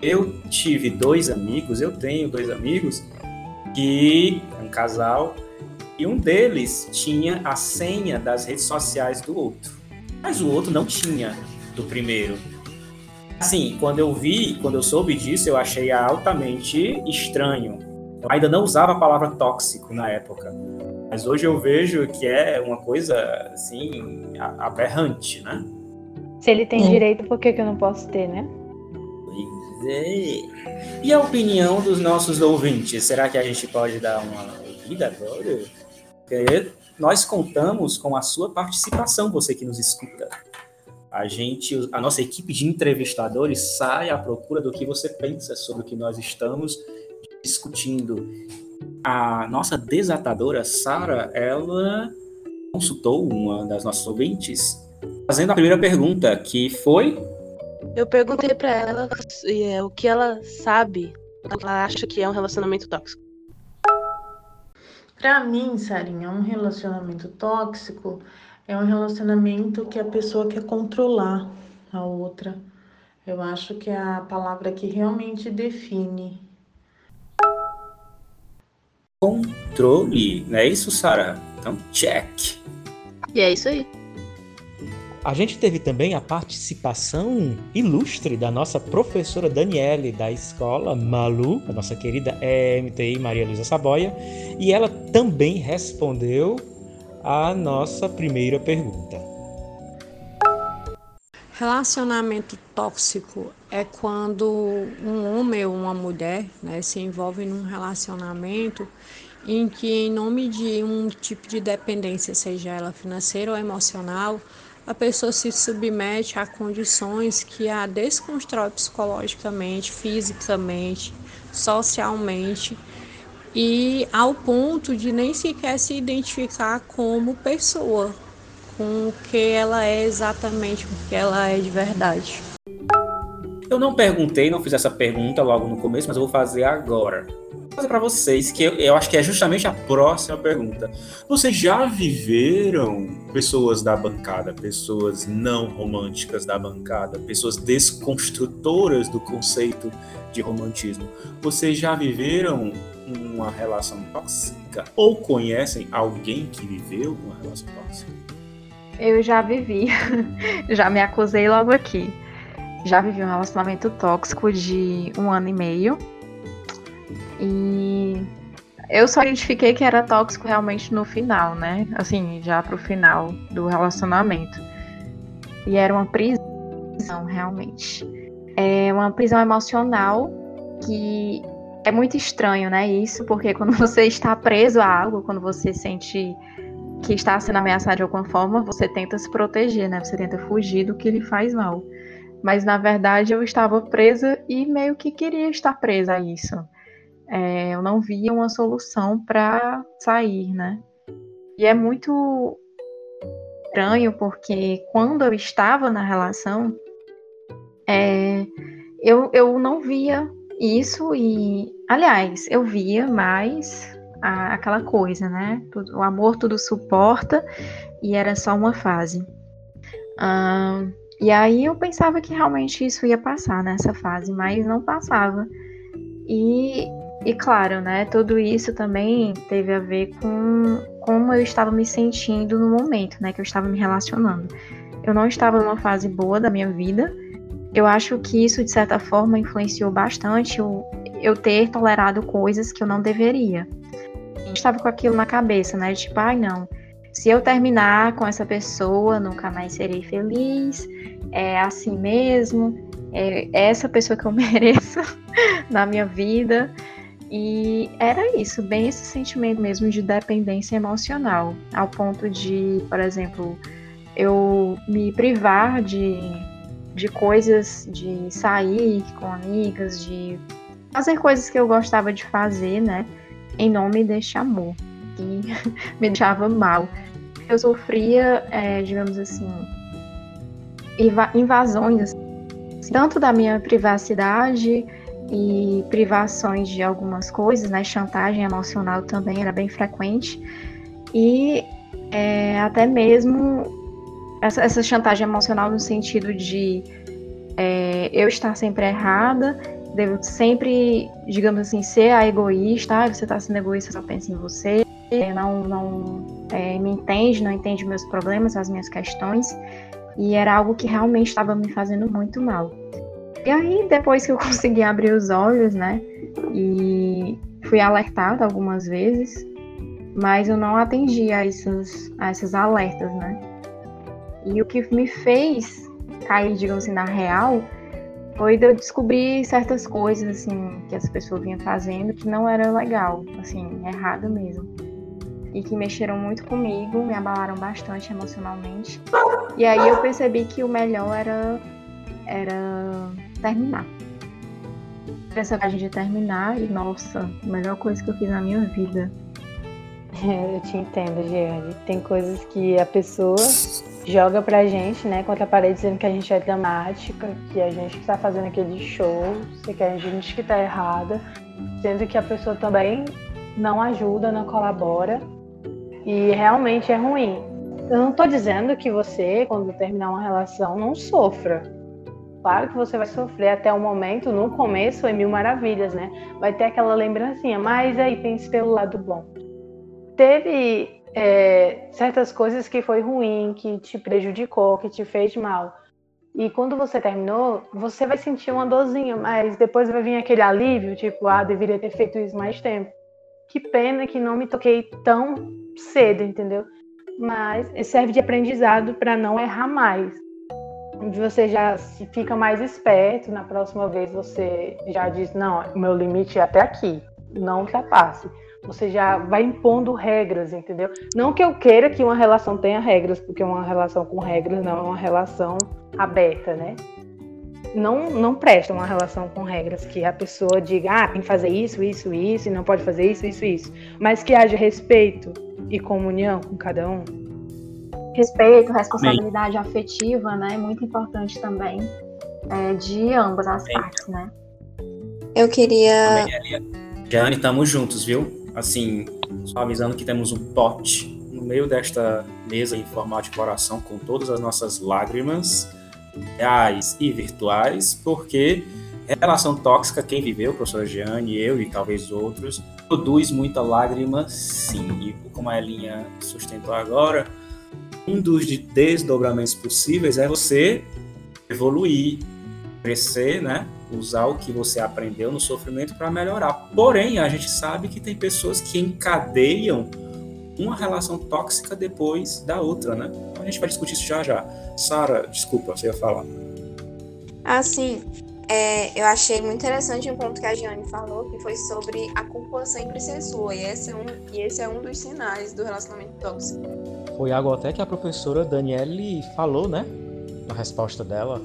Eu tive dois amigos, eu tenho dois amigos, que um casal, e um deles tinha a senha das redes sociais do outro. Mas o outro não tinha do primeiro. Assim, quando eu vi, quando eu soube disso, eu achei altamente estranho. Eu ainda não usava a palavra tóxico na época. Mas hoje eu vejo que é uma coisa, assim, aberrante, né? Se ele tem hum. direito, por que, que eu não posso ter, né? Pois é. E a opinião dos nossos ouvintes? Será que a gente pode dar uma ouvida agora? Porque nós contamos com a sua participação, você que nos escuta. A gente, a nossa equipe de entrevistadores sai à procura do que você pensa sobre o que nós estamos discutindo. A nossa desatadora Sara, ela consultou uma das nossas ouvintes, fazendo a primeira pergunta, que foi eu perguntei para ela é, o que ela sabe, ela acha que é um relacionamento tóxico. Para mim, Sarinha, um relacionamento tóxico é um relacionamento que a pessoa quer controlar a outra. Eu acho que é a palavra que realmente define. Controle, não é isso, Sara? Então, check. E é isso aí. A gente teve também a participação ilustre da nossa professora Daniele da escola Malu, a nossa querida MTI Maria Luísa Saboia, e ela também respondeu a nossa primeira pergunta. Relacionamento tóxico é quando um homem ou uma mulher né, se envolve num relacionamento em que, em nome de um tipo de dependência, seja ela financeira ou emocional, a pessoa se submete a condições que a desconstrói psicologicamente, fisicamente, socialmente e ao ponto de nem sequer se identificar como pessoa, com o que ela é exatamente, o que ela é de verdade. Eu não perguntei, não fiz essa pergunta logo no começo, mas eu vou fazer agora. Vou fazer para vocês, que eu, eu acho que é justamente a próxima pergunta. Vocês já viveram pessoas da bancada, pessoas não românticas da bancada, pessoas desconstrutoras do conceito de romantismo? Vocês já viveram uma relação tóxica ou conhecem alguém que viveu uma relação tóxica? Eu já vivi, já me acusei logo aqui. Já vivi um relacionamento tóxico de um ano e meio. E eu só identifiquei que era tóxico realmente no final, né? Assim, já pro final do relacionamento. E era uma prisão, realmente. É uma prisão emocional que é muito estranho, né? Isso, porque quando você está preso a algo, quando você sente que está sendo ameaçado de alguma forma, você tenta se proteger, né? Você tenta fugir do que lhe faz mal. Mas na verdade eu estava presa e meio que queria estar presa a isso. É, eu não via uma solução para sair, né? E é muito estranho, porque quando eu estava na relação, é, eu, eu não via isso e, aliás, eu via mais a, aquela coisa, né? Tudo, o amor tudo suporta e era só uma fase. E aí eu pensava que realmente isso ia passar nessa fase, mas não passava. E, e claro, né, tudo isso também teve a ver com como eu estava me sentindo no momento, né, que eu estava me relacionando. Eu não estava numa fase boa da minha vida. Eu acho que isso, de certa forma, influenciou bastante eu, eu ter tolerado coisas que eu não deveria. Eu estava com aquilo na cabeça, né, tipo, ai não, se eu terminar com essa pessoa, nunca mais serei feliz, é assim mesmo, é essa pessoa que eu mereço na minha vida. E era isso, bem esse sentimento mesmo de dependência emocional, ao ponto de, por exemplo, eu me privar de, de coisas, de sair com amigas, de fazer coisas que eu gostava de fazer, né, em nome deste amor, que me deixava mal. Eu sofria, é, digamos assim, invasões, tanto da minha privacidade e privações de algumas coisas, né? Chantagem emocional também era bem frequente. E é, até mesmo essa, essa, chantagem emocional no sentido de é, eu estar sempre errada, devo sempre, digamos assim, ser a egoísta, ah, você está sendo egoísta, só pensa em você, não, não é, me entende, não entende meus problemas, as minhas questões. E era algo que realmente estava me fazendo muito mal. E aí, depois que eu consegui abrir os olhos, né? E fui alertada algumas vezes, mas eu não atendi a esses, a esses alertas, né? E o que me fez cair, digamos assim, na real, foi de eu descobrir certas coisas, assim, que essa pessoa vinha fazendo que não era legal, assim, errado mesmo e que mexeram muito comigo, me abalaram bastante emocionalmente. E aí eu percebi que o melhor era, era terminar. Essa viagem de terminar e, nossa, a melhor coisa que eu fiz na minha vida. Eu te entendo, Giane. Tem coisas que a pessoa joga pra gente, né, contra a parede dizendo que a gente é dramática, que a gente está fazendo aquele show, que a gente que tá errada, sendo que a pessoa também não ajuda, não colabora e realmente é ruim. Eu não estou dizendo que você, quando terminar uma relação, não sofra. Claro que você vai sofrer até o momento, no começo é mil maravilhas, né? Vai ter aquela lembrancinha, mas aí pense pelo lado bom. Teve é, certas coisas que foi ruim, que te prejudicou, que te fez mal. E quando você terminou, você vai sentir uma dorzinha, mas depois vai vir aquele alívio, tipo, ah, deveria ter feito isso mais tempo. Que pena que não me toquei tão cedo, entendeu? Mas serve de aprendizado para não errar mais. Você já fica mais esperto, na próxima vez você já diz: não, meu limite é até aqui, não ultrapasse. Você já vai impondo regras, entendeu? Não que eu queira que uma relação tenha regras, porque uma relação com regras não é uma relação aberta, né? não, não presta uma relação com regras que a pessoa diga, ah, tem que fazer isso, isso, isso, e não pode fazer isso, isso, isso. Mas que haja respeito e comunhão com cada um. Respeito, responsabilidade Bem. afetiva, né? É muito importante também é, de ambas as Bem. partes, né? Eu queria. Jane, estamos juntos, viu? Assim, só avisando que temos um pote no meio desta mesa em formato de coração com todas as nossas lágrimas reais e virtuais, porque relação tóxica, quem viveu, professora Giane, eu e talvez outros, produz muita lágrima, sim. E como a Elinha sustentou agora, um dos desdobramentos possíveis é você evoluir, crescer, né? Usar o que você aprendeu no sofrimento para melhorar. Porém, a gente sabe que tem pessoas que encadeiam uma relação tóxica depois da outra, né? Então a gente vai discutir isso já já. Sara, desculpa, você ia falar. Ah, sim. É, eu achei muito interessante um ponto que a Giane falou, que foi sobre a culpa sempre ser sua. E esse é um, e esse é um dos sinais do relacionamento tóxico. Foi algo até que a professora Daniele falou, né? Na resposta dela.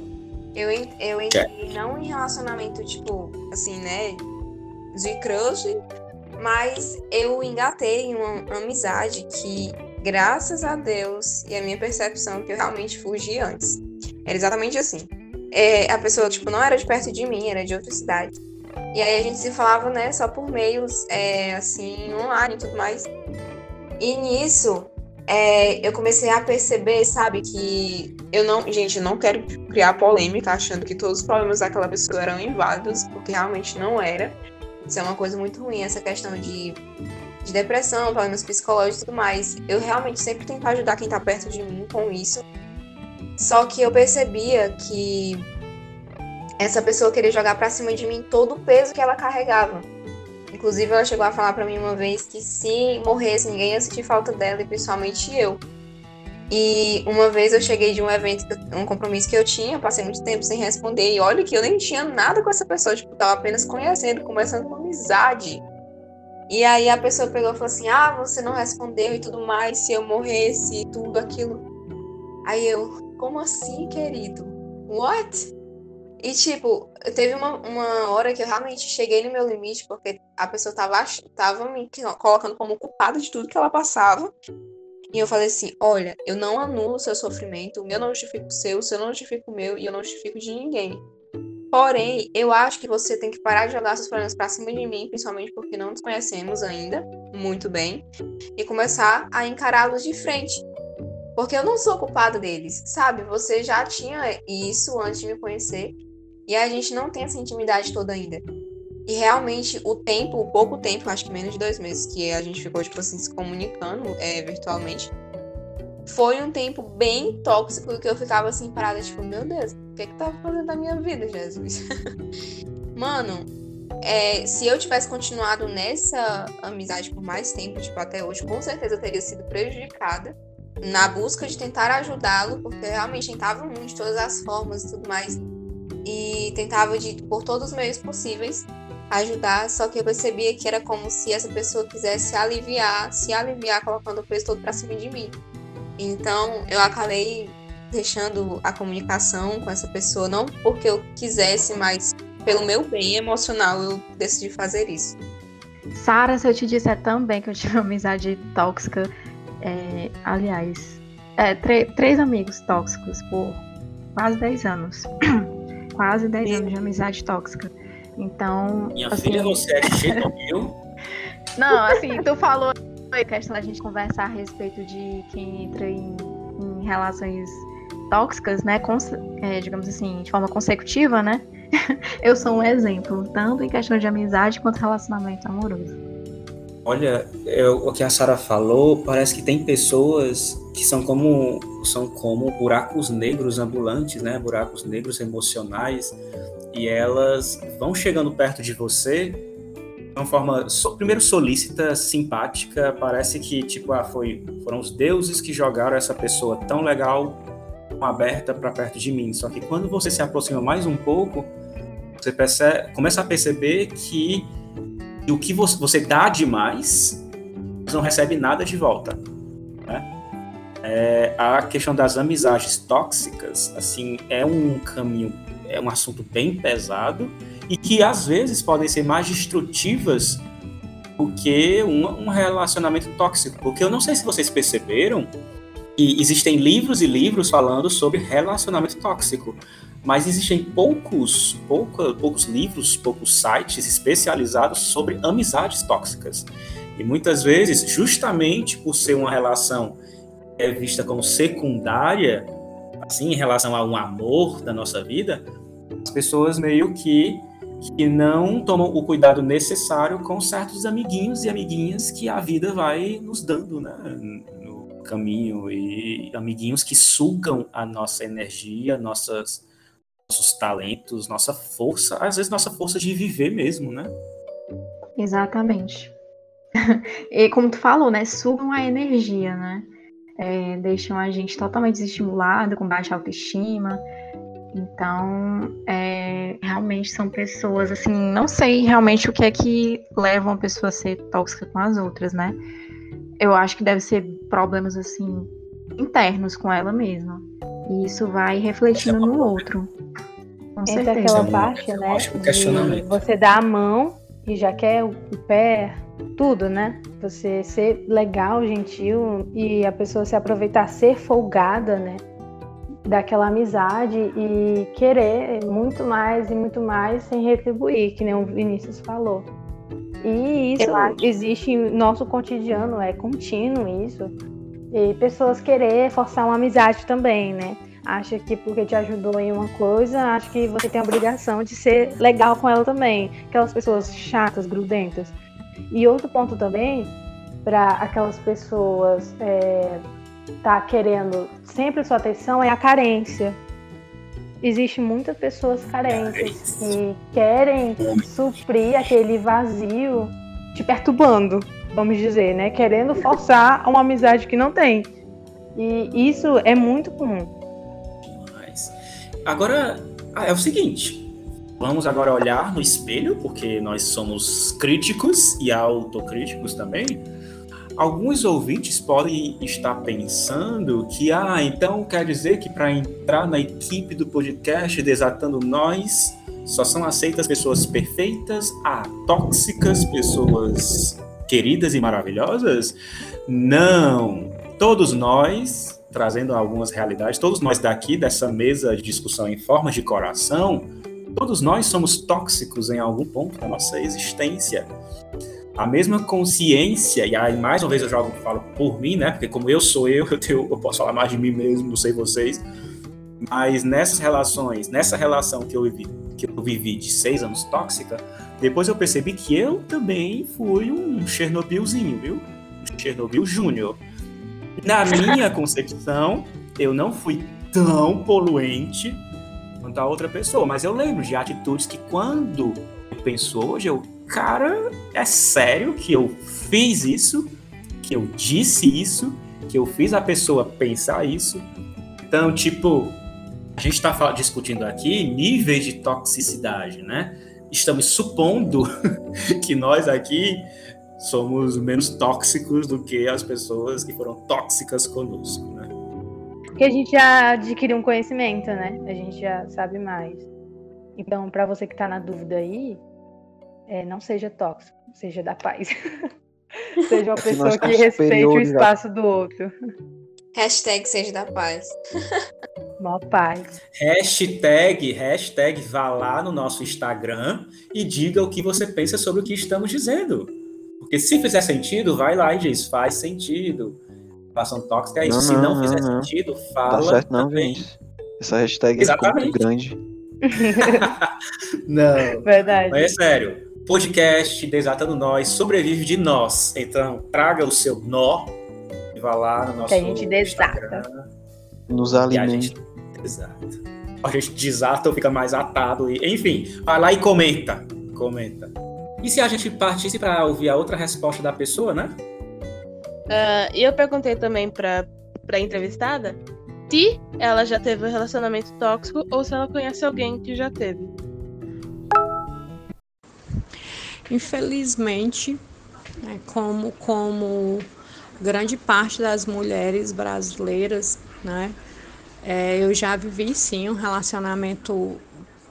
Eu, eu entrei não em relacionamento, tipo, assim, né? De crush, mas eu engatei em uma amizade que graças a Deus e a minha percepção que eu realmente fugi antes. Era exatamente assim. É, a pessoa, tipo, não era de perto de mim, era de outra cidade. E aí a gente se falava, né, só por meios, é, assim, online e tudo mais. E nisso, é, eu comecei a perceber, sabe, que eu não, gente, eu não quero criar polêmica achando que todos os problemas daquela pessoa eram inválidos, porque realmente não era. Isso é uma coisa muito ruim, essa questão de, de depressão, problemas psicológicos e tudo mais. Eu realmente sempre tento ajudar quem tá perto de mim com isso. Só que eu percebia que essa pessoa queria jogar para cima de mim todo o peso que ela carregava. Inclusive, ela chegou a falar para mim uma vez que se morresse, ninguém ia sentir falta dela, e principalmente eu. E uma vez eu cheguei de um evento, um compromisso que eu tinha, passei muito tempo sem responder, e olha que eu nem tinha nada com essa pessoa, tipo, tava apenas conhecendo, começando uma amizade. E aí a pessoa pegou e falou assim: Ah, você não respondeu e tudo mais, se eu morresse e tudo aquilo. Aí eu, como assim, querido? What? E, tipo, teve uma, uma hora que eu realmente cheguei no meu limite, porque a pessoa tava, tava me colocando como culpada de tudo que ela passava. E eu falei assim: olha, eu não anulo o seu sofrimento, o meu não justifica o seu, o seu não justifica o meu, e eu não justifico de ninguém. Porém, eu acho que você tem que parar de jogar seus problemas pra cima de mim, principalmente porque não nos conhecemos ainda muito bem, e começar a encará-los de frente. Porque eu não sou culpada deles, sabe? Você já tinha isso antes de me conhecer, e a gente não tem essa intimidade toda ainda. E realmente o tempo, o pouco tempo, acho que menos de dois meses que a gente ficou, tipo assim, se comunicando é, virtualmente, foi um tempo bem tóxico que eu ficava assim parada, tipo, meu Deus, o que é que tá fazendo da minha vida, Jesus? Mano, é, se eu tivesse continuado nessa amizade por mais tempo, tipo, até hoje, com certeza eu teria sido prejudicada na busca de tentar ajudá-lo, porque eu realmente tentava muito de todas as formas e tudo mais. E tentava de, por todos os meios possíveis, ajudar, só que eu percebia que era como se essa pessoa quisesse aliviar, se aliviar colocando o peso todo para cima de mim. Então, eu acabei deixando a comunicação com essa pessoa não porque eu quisesse, mas pelo meu bem emocional eu decidi fazer isso. Sara, se eu te disser também que eu tive uma amizade tóxica, é, aliás, é, três amigos tóxicos por quase 10 anos. quase 10 anos de amizade tóxica. Então. Minha assim, filha, você é Chernobyl? Não, assim, tu falou a questão da gente conversar a respeito de quem entra em, em relações tóxicas, né? é, digamos assim, de forma consecutiva, né? Eu sou um exemplo, tanto em questão de amizade quanto relacionamento amoroso. Olha, eu, o que a Sara falou, parece que tem pessoas que são como são como buracos negros ambulantes, né? Buracos negros emocionais e elas vão chegando perto de você de uma forma primeiro solícita, simpática, parece que tipo ah, foi foram os deuses que jogaram essa pessoa tão legal, aberta para perto de mim. Só que quando você se aproxima mais um pouco, você percebe, começa a perceber que o que você, você dá demais, você não recebe nada de volta, né? É, a questão das amizades tóxicas, assim, é um caminho é um assunto bem pesado e que às vezes podem ser mais destrutivas do que um, um relacionamento tóxico. Porque eu não sei se vocês perceberam que existem livros e livros falando sobre relacionamento tóxico, mas existem poucos, pouca, poucos livros, poucos sites especializados sobre amizades tóxicas. E muitas vezes, justamente por ser uma relação é vista como secundária, assim, em relação a um amor da nossa vida, as pessoas meio que, que não tomam o cuidado necessário com certos amiguinhos e amiguinhas que a vida vai nos dando, né? Caminho. E amiguinhos que sugam a nossa energia, nossas, nossos talentos, nossa força, às vezes nossa força de viver mesmo, né? Exatamente. e como tu falou, né? Sugam a energia, né? É, deixam a gente totalmente desestimulado, com baixa autoestima. Então, é, realmente são pessoas, assim, não sei realmente o que é que leva uma pessoa a ser tóxica com as outras, né? Eu acho que deve ser problemas, assim, internos com ela mesma. E isso vai refletindo no outro. Com Entra certeza. aquela parte, né? De você dar a mão e já quer o o pé, tudo, né? Você ser legal, gentil e a pessoa se aproveitar, ser folgada, né? Daquela amizade e querer muito mais e muito mais sem retribuir, que nem o Vinícius falou. E isso existe no nosso cotidiano, é contínuo isso. E pessoas querer forçar uma amizade também, né? Acha que porque te ajudou em uma coisa, acha que você tem a obrigação de ser legal com ela também. Aquelas pessoas chatas, grudentas. E outro ponto também, para aquelas pessoas é, tá querendo sempre sua atenção, é a carência. Existem muitas pessoas carentes que querem suprir aquele vazio te perturbando, vamos dizer, né? Querendo forçar uma amizade que não tem. E isso é muito comum. Mas agora ah, é o seguinte. Vamos agora olhar no espelho, porque nós somos críticos e autocríticos também. Alguns ouvintes podem estar pensando que, ah, então quer dizer que para entrar na equipe do podcast Desatando Nós, só são aceitas pessoas perfeitas, atóxicas, pessoas queridas e maravilhosas? Não! Todos nós, trazendo algumas realidades, todos nós daqui dessa mesa de discussão em forma de coração, todos nós somos tóxicos em algum ponto da nossa existência. A mesma consciência, e aí mais uma vez eu jogo, falo por mim, né? Porque como eu sou eu, eu, tenho, eu posso falar mais de mim mesmo, não sei vocês. Mas nessas relações, nessa relação que eu vivi, que eu vivi de seis anos tóxica, depois eu percebi que eu também fui um Chernobylzinho, viu? Um Chernobyl Júnior. Na minha concepção, eu não fui tão poluente quanto a outra pessoa, mas eu lembro de atitudes que quando eu penso hoje, eu, cara, é sério que eu fiz isso, que eu disse isso, que eu fiz a pessoa pensar isso. Então, tipo, a gente está discutindo aqui níveis de toxicidade, né? Estamos supondo que nós aqui somos menos tóxicos do que as pessoas que foram tóxicas conosco, né? Porque a gente já adquiriu um conhecimento, né? A gente já sabe mais. Então, para você que tá na dúvida aí, é, não seja tóxico, seja da paz. seja uma pessoa que respeite o espaço do outro. Hashtag seja da paz. Mó paz. Hashtag, hashtag, vá lá no nosso Instagram e diga o que você pensa sobre o que estamos dizendo. Porque se fizer sentido, vai lá e diz, faz sentido. Relação tóxica é isso. Não, se não, não, fizer não. sentido, Tá fala certo não, também. Vinícius. Essa hashtag é Exatamente. muito grande. Não, Verdade. mas é sério. Podcast Desatando Nós sobrevive de nós. Então, traga o seu nó e vá lá no nosso Que a gente desata. Instagram. Nos a alimenta. gente, exato. A gente desata ou fica mais atado. E, enfim, vai lá e comenta. Comenta. E se a gente partisse para ouvir a outra resposta da pessoa, né? Ah, E eu perguntei também pra, pra entrevistada se ela já teve um relacionamento tóxico ou se ela conhece alguém que já teve. Infelizmente, né, como, como grande parte das mulheres brasileiras, né, é, eu já vivi sim um relacionamento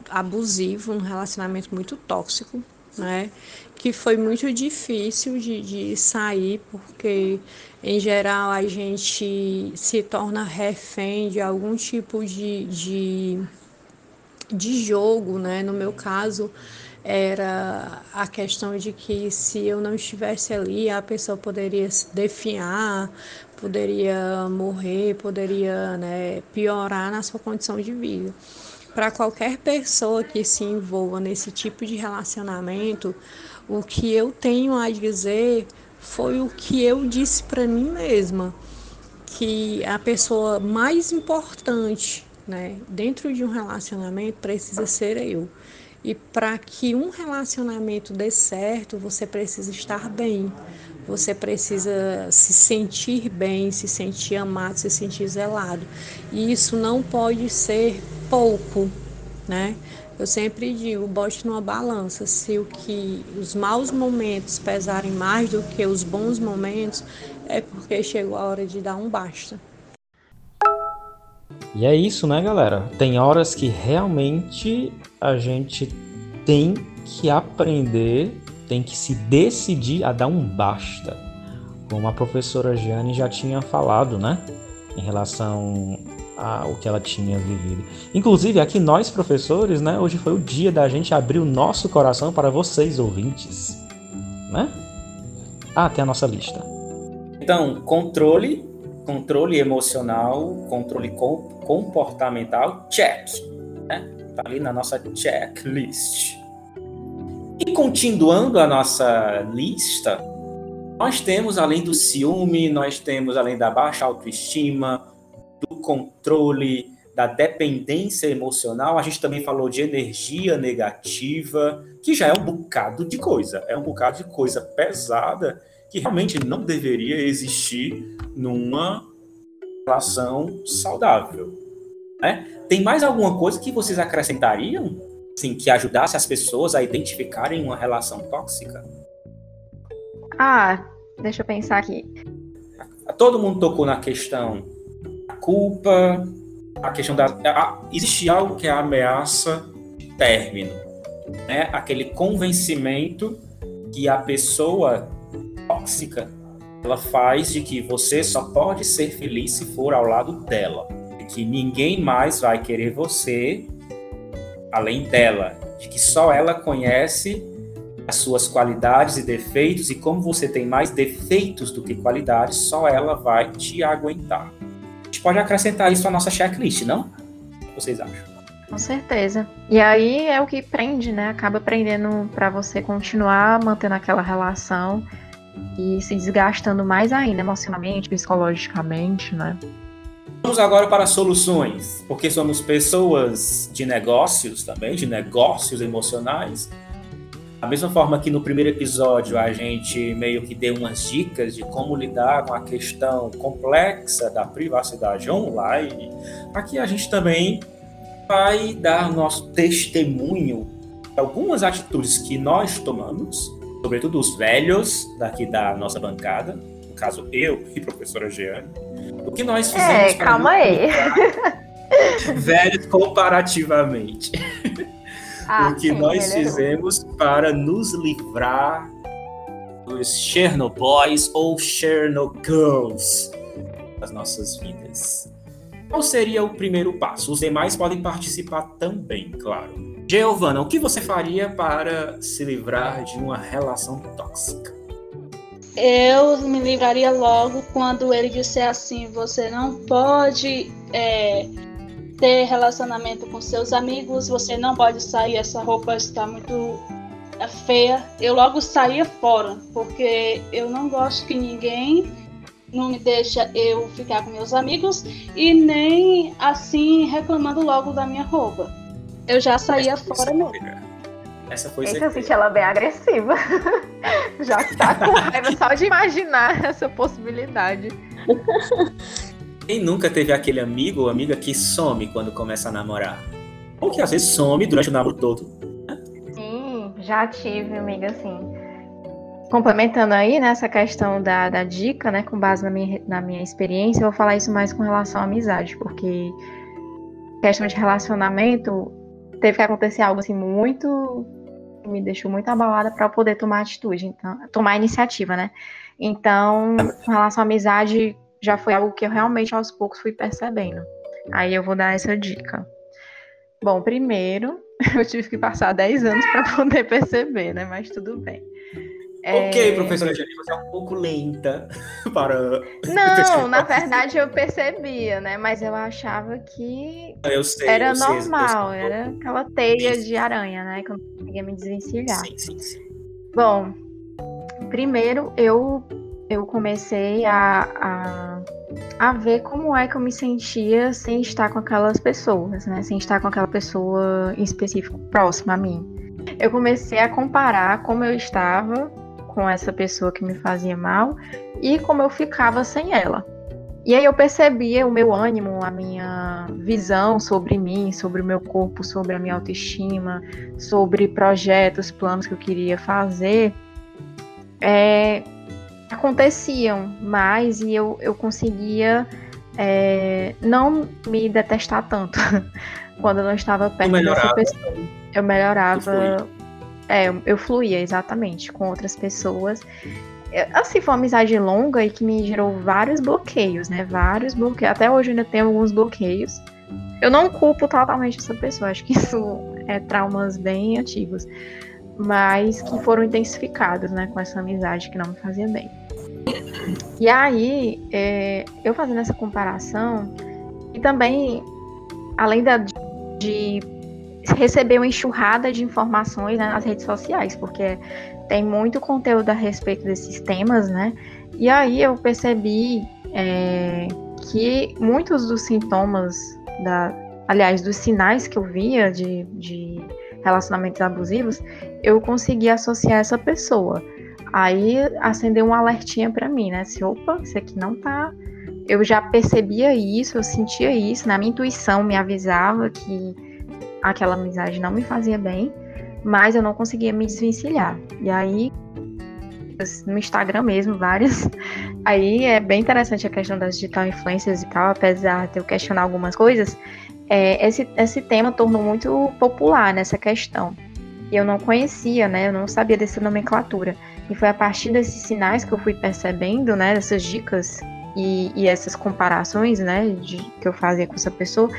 abusivo, um relacionamento muito tóxico, né, que foi muito difícil de, de sair, porque em geral a gente se torna refém de algum tipo de, de, de jogo, né? No meu caso, era a questão de que se eu não estivesse ali, a pessoa poderia se definhar, poderia morrer, poderia né, piorar na sua condição de vida. Para qualquer pessoa que se envolva nesse tipo de relacionamento, o que eu tenho a dizer foi o que eu disse para mim mesma, que a pessoa mais importante né, dentro de um relacionamento precisa ser eu. E para que um relacionamento dê certo, você precisa estar bem. Você precisa se sentir bem, se sentir amado, se sentir zelado. E isso não pode ser pouco, né? Eu sempre digo, bote numa balança, se o que os maus momentos pesarem mais do que os bons momentos, é porque chegou a hora de dar um basta. E é isso, né, galera? Tem horas que realmente a gente tem que aprender tem que se decidir a dar um basta. Como a professora Jane já tinha falado, né? Em relação ao que ela tinha vivido. Inclusive, aqui nós, professores, né? Hoje foi o dia da gente abrir o nosso coração para vocês, ouvintes. Né? Ah, tem a nossa lista. Então, controle, controle emocional, controle com- comportamental, check. Né? Tá ali na nossa checklist. E continuando a nossa lista, nós temos além do ciúme, nós temos além da baixa autoestima, do controle, da dependência emocional, a gente também falou de energia negativa, que já é um bocado de coisa, é um bocado de coisa pesada que realmente não deveria existir numa relação saudável. Né? Tem mais alguma coisa que vocês acrescentariam? Assim, que ajudasse as pessoas a identificarem uma relação tóxica? Ah, deixa eu pensar aqui. Todo mundo tocou na questão da culpa, a questão da. a- existe algo que é a ameaça de término. Né? Aquele convencimento que a pessoa tóxica ela faz de que você só pode ser feliz se for ao lado dela. De que ninguém mais vai querer você além dela. De que só ela conhece as suas qualidades e defeitos, e como você tem mais defeitos do que qualidades, só ela vai te aguentar. A gente pode acrescentar isso à nossa checklist, não? O que vocês acham? Com certeza. E aí é o que prende, né? Acaba prendendo pra você continuar mantendo aquela relação e se desgastando mais ainda emocionalmente, psicologicamente, né? Vamos agora para soluções, porque somos pessoas de negócios também, de negócios emocionais. Da mesma forma que no primeiro episódio a gente meio que deu umas dicas de como lidar com a questão complexa da privacidade online, aqui a gente também vai dar nosso testemunho algumas atitudes que nós tomamos, sobretudo os velhos daqui da nossa bancada, no caso eu e professora Jeane, o que nós fizemos É, calma aí. velhos comparativamente. Ah, o que sim, nós fizemos para nos livrar dos Chernobyls ou Chernogirls das nossas vidas. Qual seria o primeiro passo? Os demais podem participar também, claro. Giovana, o que você faria para se livrar de uma relação tóxica? Eu me livraria logo quando ele disser assim: você não pode é, ter relacionamento com seus amigos, você não pode sair, essa roupa está muito é, feia. Eu logo saía fora, porque eu não gosto que ninguém não me deixa eu ficar com meus amigos e nem assim reclamando logo da minha roupa. Eu já saía fora mesmo. Essa foi Eita, senti ela bem agressiva. Já tá com raiva só de imaginar essa possibilidade. Quem nunca teve aquele amigo ou amiga que some quando começa a namorar? Ou que às vezes some durante o namoro todo. Sim, já tive, amiga, assim. Complementando aí nessa questão da, da dica, né, com base na minha, na minha experiência, eu vou falar isso mais com relação à amizade, porque questão de relacionamento teve que acontecer algo assim muito me deixou muito abalada para poder tomar atitude, então, tomar iniciativa, né? Então, com relação à amizade, já foi algo que eu realmente aos poucos fui percebendo. Aí eu vou dar essa dica. Bom, primeiro, eu tive que passar 10 anos para poder perceber, né? Mas tudo bem. Ok, É, professora Jane, você é um pouco lenta para. Não, na verdade eu percebia, né? Mas eu achava que Eu sei. era eu sei, eu normal, sei. era aquela teia de aranha, né? Que eu não conseguia me desvencilhar. Sim, sim, sim. Bom, primeiro eu, eu comecei a, a, a ver como é que eu me sentia sem estar com aquelas pessoas, né? Sem estar com aquela pessoa em específico próxima a mim. Eu comecei a comparar como eu estava com essa pessoa que me fazia mal e como eu ficava sem ela. E aí eu percebia o meu ânimo, a minha visão sobre mim, sobre o meu corpo, sobre a minha autoestima, sobre projetos, planos que eu queria fazer, é, aconteciam mais e eu, eu conseguia é, não me detestar tanto quando eu não estava perto dessa pessoa. Eu melhorava. É, eu- fluía exatamente com outras pessoas. É, Assim, foi uma amizade longa e que me gerou vários bloqueios, né? Vários bloqueios. Até hoje ainda tenho alguns bloqueios. Eu não culpo totalmente essa pessoa, acho que isso é traumas bem antigos. Mas que foram intensificados, né? Com essa amizade que não me fazia bem. E aí, é, eu fazendo essa comparação, e também, além da, de receber uma enxurrada de informações né, nas redes sociais, porque tem muito conteúdo a respeito desses temas, né? E aí eu percebi é, que muitos dos sintomas, da, aliás, dos sinais que eu via de, de relacionamentos abusivos, eu consegui associar essa pessoa. Aí acendeu um alertinha pra mim, né? Se, opa, isso aqui não tá. Eu já percebia isso, eu sentia isso, na minha intuição me avisava que aquela amizade não me fazia bem, mas eu não conseguia me desvencilhar. E aí, no Instagram mesmo, várias. Aí é bem interessante a questão das digital influencers e tal, apesar de eu questionar algumas coisas, é, esse, esse tema tornou muito popular nessa questão. E eu não conhecia, né? Eu não sabia dessa nomenclatura. E foi a partir desses sinais que eu fui percebendo, né? Dessas dicas e, e essas comparações, né? De, que eu fazia com essa pessoa,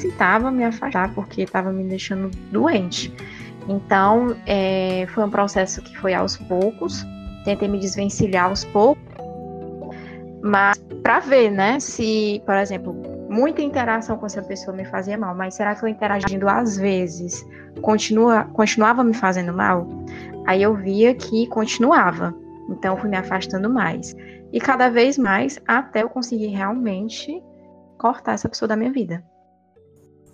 necessitava me afastar porque estava me deixando doente. Então, é, foi um processo que foi aos poucos. Tentei me desvencilhar aos poucos. Mas para ver, né? Se, por exemplo, muita interação com essa pessoa me fazia mal, mas será que eu interagindo às vezes continua, continuava me fazendo mal? Aí eu via que continuava. Então, fui me afastando mais. E cada vez mais até eu conseguir realmente cortar essa pessoa da minha vida.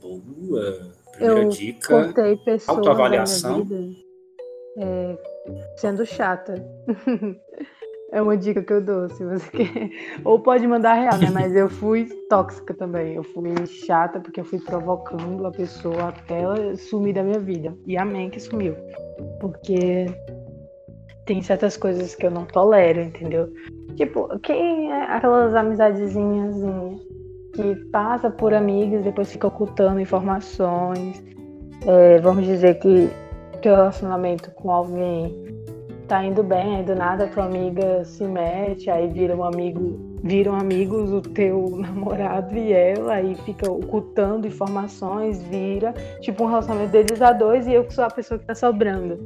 Boa. Primeira Eu dica. cortei pessoas autoavaliação. minha vida é, sendo chata. é uma dica que eu dou, se você quer. Ou pode mandar real, né? Mas eu fui tóxica também. Eu fui chata porque eu fui provocando a pessoa até ela sumir da minha vida. E amém que sumiu. Porque tem certas coisas que eu não tolero, entendeu? Tipo, quem é aquelas amizadezinhas que passa por amigos, depois fica ocultando informações. É, vamos dizer que teu relacionamento com alguém tá indo bem, aí do nada tua amiga se mete, aí vira um amigo, viram amigos o teu namorado e ela, aí fica ocultando informações, vira tipo um relacionamento deles a dois e eu que sou a pessoa que tá sobrando.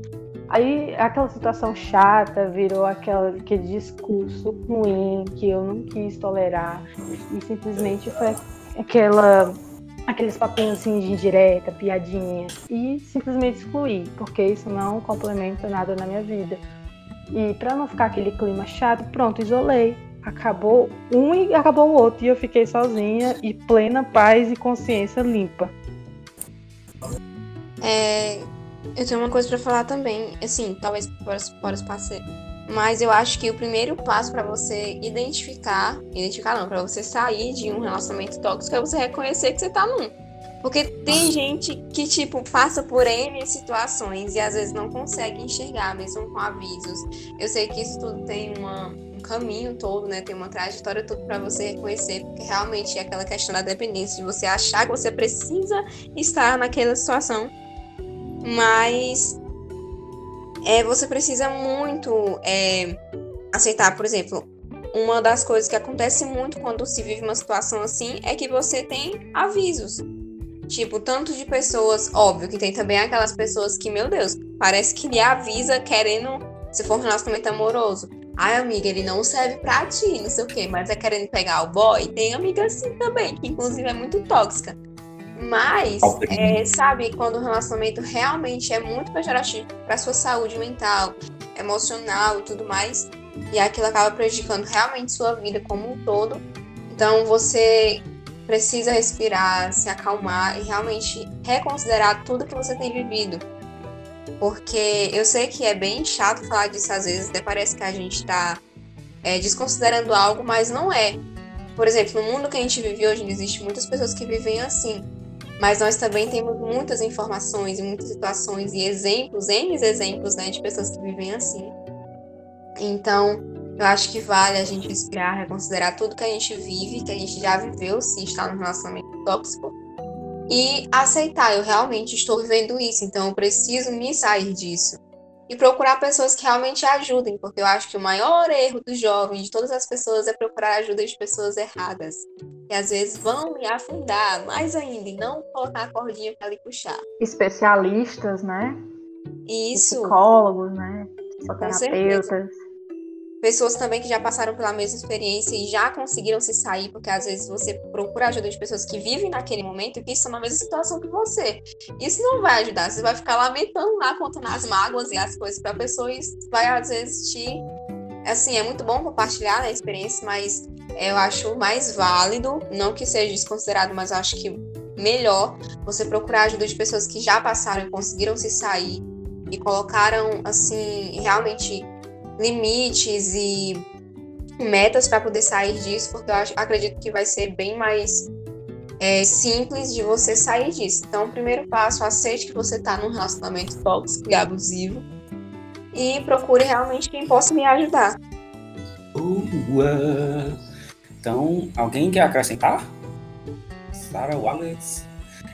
Aí aquela situação chata virou aquela, aquele discurso ruim que eu não quis tolerar. E simplesmente foi aquela, aqueles papinhos assim de indireta, piadinha. E simplesmente excluí, porque isso não complementa nada na minha vida. E pra não ficar aquele clima chato, pronto, isolei. Acabou um e acabou o outro. E eu fiquei sozinha e plena paz e consciência limpa. É, eu tenho uma coisa pra falar também, assim, talvez para os, para os parceiros. Mas eu acho que o primeiro passo pra você identificar, identificar não, pra você sair de um relacionamento tóxico é você reconhecer que você tá num. Porque tem gente que, tipo, passa por N situações e às vezes não consegue enxergar, mesmo com avisos. Eu sei que isso tudo tem uma, um caminho todo, né? Tem uma trajetória toda pra você reconhecer, porque realmente é aquela questão da dependência, de você achar que você precisa estar naquela situação. Mas é, você precisa muito é, aceitar, por exemplo, uma das coisas que acontece muito quando se vive uma situação assim é que você tem avisos. Tipo, tanto de pessoas, óbvio que tem também aquelas pessoas que, meu Deus, parece que lhe avisa querendo, se for um relacionamento amoroso. Ai, amiga, ele não serve pra ti, não sei o quê, mas é querendo pegar o boy. Tem amiga assim também, que inclusive é muito tóxica. Mas, é, sabe, quando o relacionamento realmente é muito pejorativo para sua saúde mental, emocional e tudo mais, e aquilo acaba prejudicando realmente sua vida como um todo. Então, você precisa respirar, se acalmar e realmente reconsiderar tudo que você tem vivido. Porque eu sei que é bem chato falar disso às vezes, até parece que a gente tá é, desconsiderando algo, mas não é. Por exemplo, no mundo que a gente vive hoje, existem muitas pessoas que vivem assim. Mas nós também temos muitas informações e muitas situações e exemplos, N exemplos, né, de pessoas que vivem assim. Então, eu acho que vale a gente respirar, reconsiderar tudo que a gente vive, que a gente já viveu, se está num relacionamento tóxico, e aceitar, eu realmente estou vivendo isso, então eu preciso me sair disso. E procurar pessoas que realmente ajudem, porque eu acho que o maior erro do jovem, de todas as pessoas, é procurar ajuda de pessoas erradas. E às vezes vão me afundar mais ainda e não colocar a cordinha para lhe puxar. Especialistas, né? Isso. Psicólogos, né? Psicoterapeutas. Pessoas também que já passaram pela mesma experiência e já conseguiram se sair, porque às vezes você procura ajuda de pessoas que vivem naquele momento e que estão na mesma situação que você. Isso não vai ajudar, você vai ficar lamentando lá, contando as mágoas e as coisas para pessoa e vai às vezes te. Assim, é muito bom compartilhar né, a experiência, mas eu acho mais válido, não que seja desconsiderado, mas acho que melhor você procurar ajuda de pessoas que já passaram e conseguiram se sair e colocaram, assim, realmente limites e metas para poder sair disso, porque eu acho, acredito que vai ser bem mais é, simples de você sair disso. Então, o primeiro passo, aceite que você está num relacionamento tóxico e abusivo e procure realmente quem possa me ajudar. Boa. Então, alguém quer acrescentar? Sarah Wallace.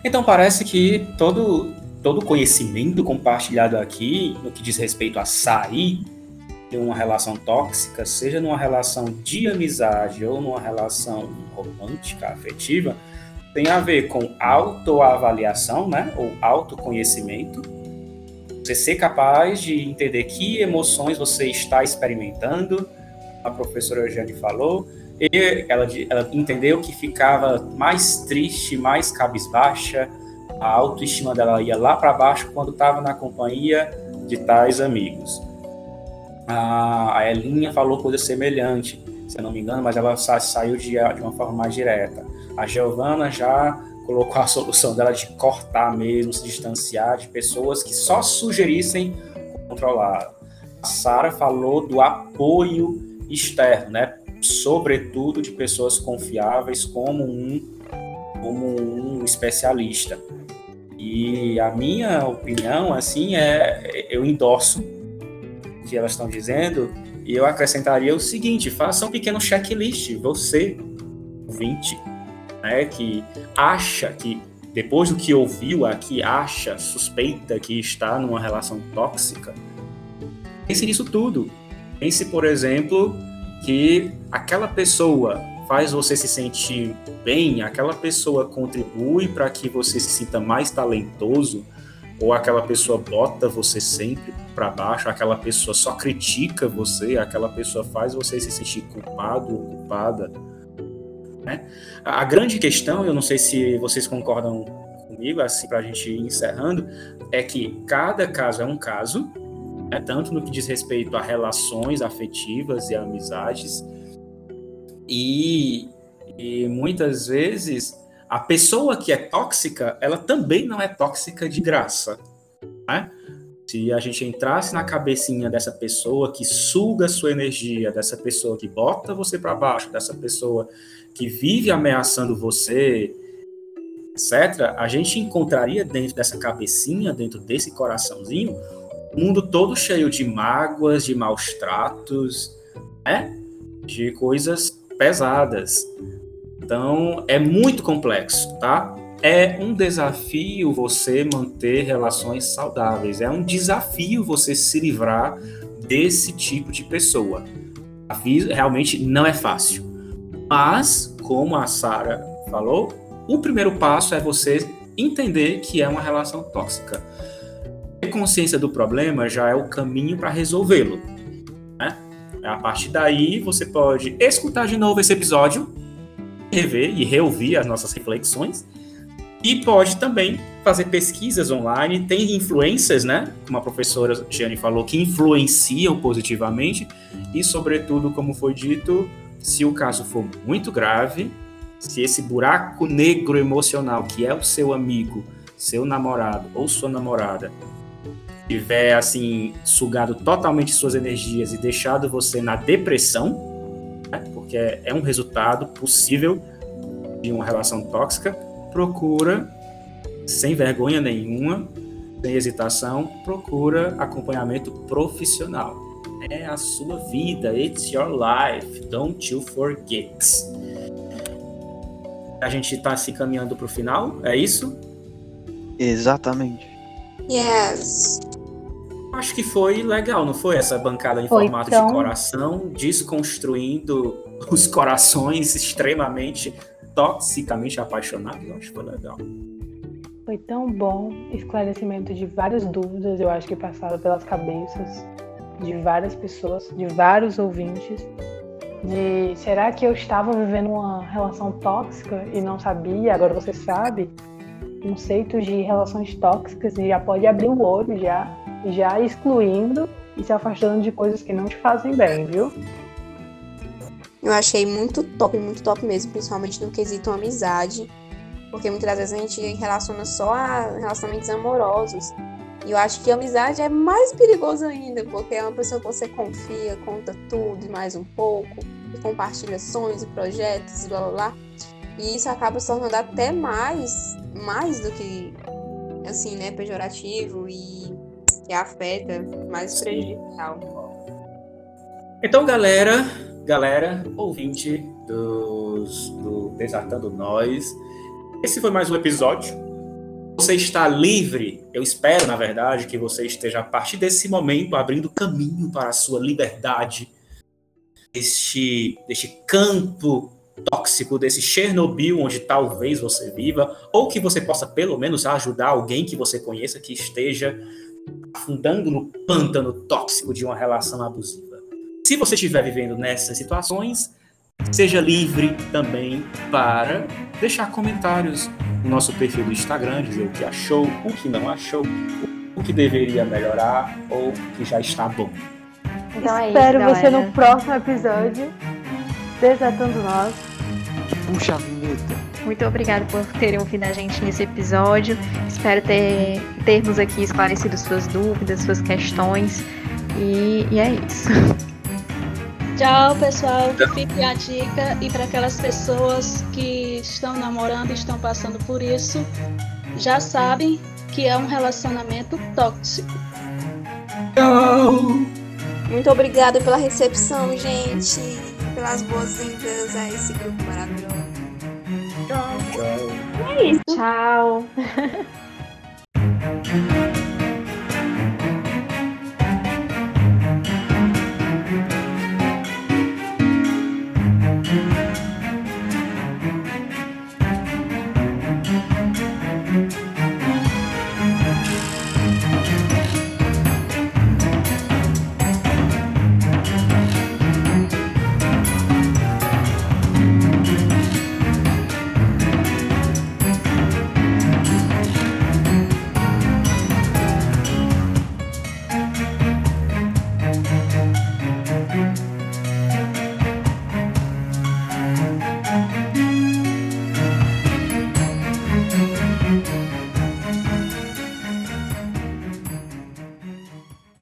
Então, parece que todo todo conhecimento compartilhado aqui, no que diz respeito a sair de uma relação tóxica, seja numa relação de amizade ou numa relação romântica, afetiva, tem a ver com autoavaliação, né? Ou autoconhecimento. Você ser capaz de entender que emoções você está experimentando. A professora Eugênia falou. E ela, ela entendeu que ficava mais triste, mais cabisbaixa. A autoestima dela ia lá para baixo quando estava na companhia de tais amigos a, Elinha falou coisa semelhante, se eu não me engano, mas ela sa saiu de, de uma forma mais direta. A Giovana já colocou a solução dela de cortar mesmo, se distanciar de pessoas que só sugerissem controlar. A Sara falou do apoio externo, né? Sobretudo de pessoas confiáveis como um como um especialista. E a minha opinião, assim, é eu endorso que elas estão dizendo, e eu acrescentaria o seguinte: faça um pequeno checklist, você, ouvinte, né, que acha que, depois do que ouviu aqui, acha, suspeita que está numa relação tóxica, pense nisso tudo. Pense, por exemplo, que aquela pessoa faz você se sentir bem, aquela pessoa contribui para que você se sinta mais talentoso, ou aquela pessoa bota você sempre para baixo, aquela pessoa só critica você, aquela pessoa faz você se sentir culpado ou culpada. Né? A grande questão, eu não sei se vocês concordam comigo, assim, para a gente ir encerrando, é que cada caso é um caso, né? tanto no que diz respeito a relações afetivas e amizades, e, e muitas vezes a pessoa que é tóxica, ela também não é tóxica de graça. Né? Se a gente entrasse na cabecinha dessa pessoa que suga sua energia, dessa pessoa que bota você para baixo, dessa pessoa que vive ameaçando você, etc., a gente encontraria dentro dessa cabecinha, dentro desse coraçãozinho, um mundo todo cheio de mágoas, de maus tratos, né? de coisas pesadas. Então, é muito complexo, tá? É um desafio você manter relações saudáveis, é um desafio você se livrar desse tipo de pessoa. Realmente não é fácil. Mas, como a Sara falou, o primeiro passo é você entender que é uma relação tóxica. Ter consciência do problema já é o caminho para resolvê-lo. Né? A partir daí, você pode escutar de novo esse episódio rever e reouvir as nossas reflexões. E pode também fazer pesquisas online. Tem influências, né? Como a professora Gianni falou, que influenciam positivamente. E, sobretudo, como foi dito, se o caso for muito grave, se esse buraco negro emocional, que é o seu amigo, seu namorado ou sua namorada, tiver assim sugado totalmente suas energias e deixado você na depressão, né, porque é um resultado possível de uma relação tóxica, procura, sem vergonha nenhuma, sem hesitação, procura acompanhamento profissional. É a sua vida, it's your life, don't you forget. A gente está se caminhando para o final, é isso? Exatamente. Yes. Acho que foi legal, não foi? Essa bancada em Foi formato tão- de coração, desconstruindo os corações extremamente toxicamente apaixonados. Eu acho que foi legal. Foi tão bom esclarecimento de várias dúvidas, eu acho que passaram pelas cabeças de várias pessoas, de vários ouvintes. De será que eu estava vivendo uma relação tóxica e não sabia? Agora você sabe. Conceitos de relações tóxicas e já pode abrir o olho já, já excluindo e se afastando de coisas que não te fazem bem, viu? Eu achei muito top, muito top mesmo, principalmente no quesito amizade. Porque muitas das vezes a gente relaciona só a relacionamentos amorosos. E eu acho que a amizade é mais perigoso ainda, porque é uma pessoa que você confia, conta tudo e mais um pouco, e compartilha sonhos e projetos e blá blá blá. E isso acaba se tornando até mais, mais do que, assim, né, pejorativo e que afeta, mais prejudicial. Então, galera, galera, ouvinte dos, do Desatando Nós, esse foi mais um episódio. Você está livre, eu espero, na verdade, que você esteja a partir desse momento abrindo caminho para a sua liberdade, deste, deste campo tóxico, desse Chernobyl onde talvez você viva, ou que você possa pelo menos ajudar alguém que você conheça que esteja afundando no pântano tóxico de uma relação abusiva. Se você estiver vivendo nessas situações, seja livre também para deixar comentários no nosso perfil do Instagram, dizer o que achou, o que não achou, o que deveria melhorar ou o que já está bom. Então é Espero isso, você no próximo episódio. Desatando nós. Puxa a vinheta. Muito obrigada por terem ouvido a gente nesse episódio. Espero ter, termos aqui esclarecido suas dúvidas, suas questões. E, e é isso. Tchau, pessoal. Fique a dica. E para aquelas pessoas que estão namorando e estão passando por isso, já sabem que é um relacionamento tóxico. Muito obrigada pela recepção, gente. Pelas boas-vindas a esse grupo maravilhoso. Tchau, tchau. É isso. Tchau.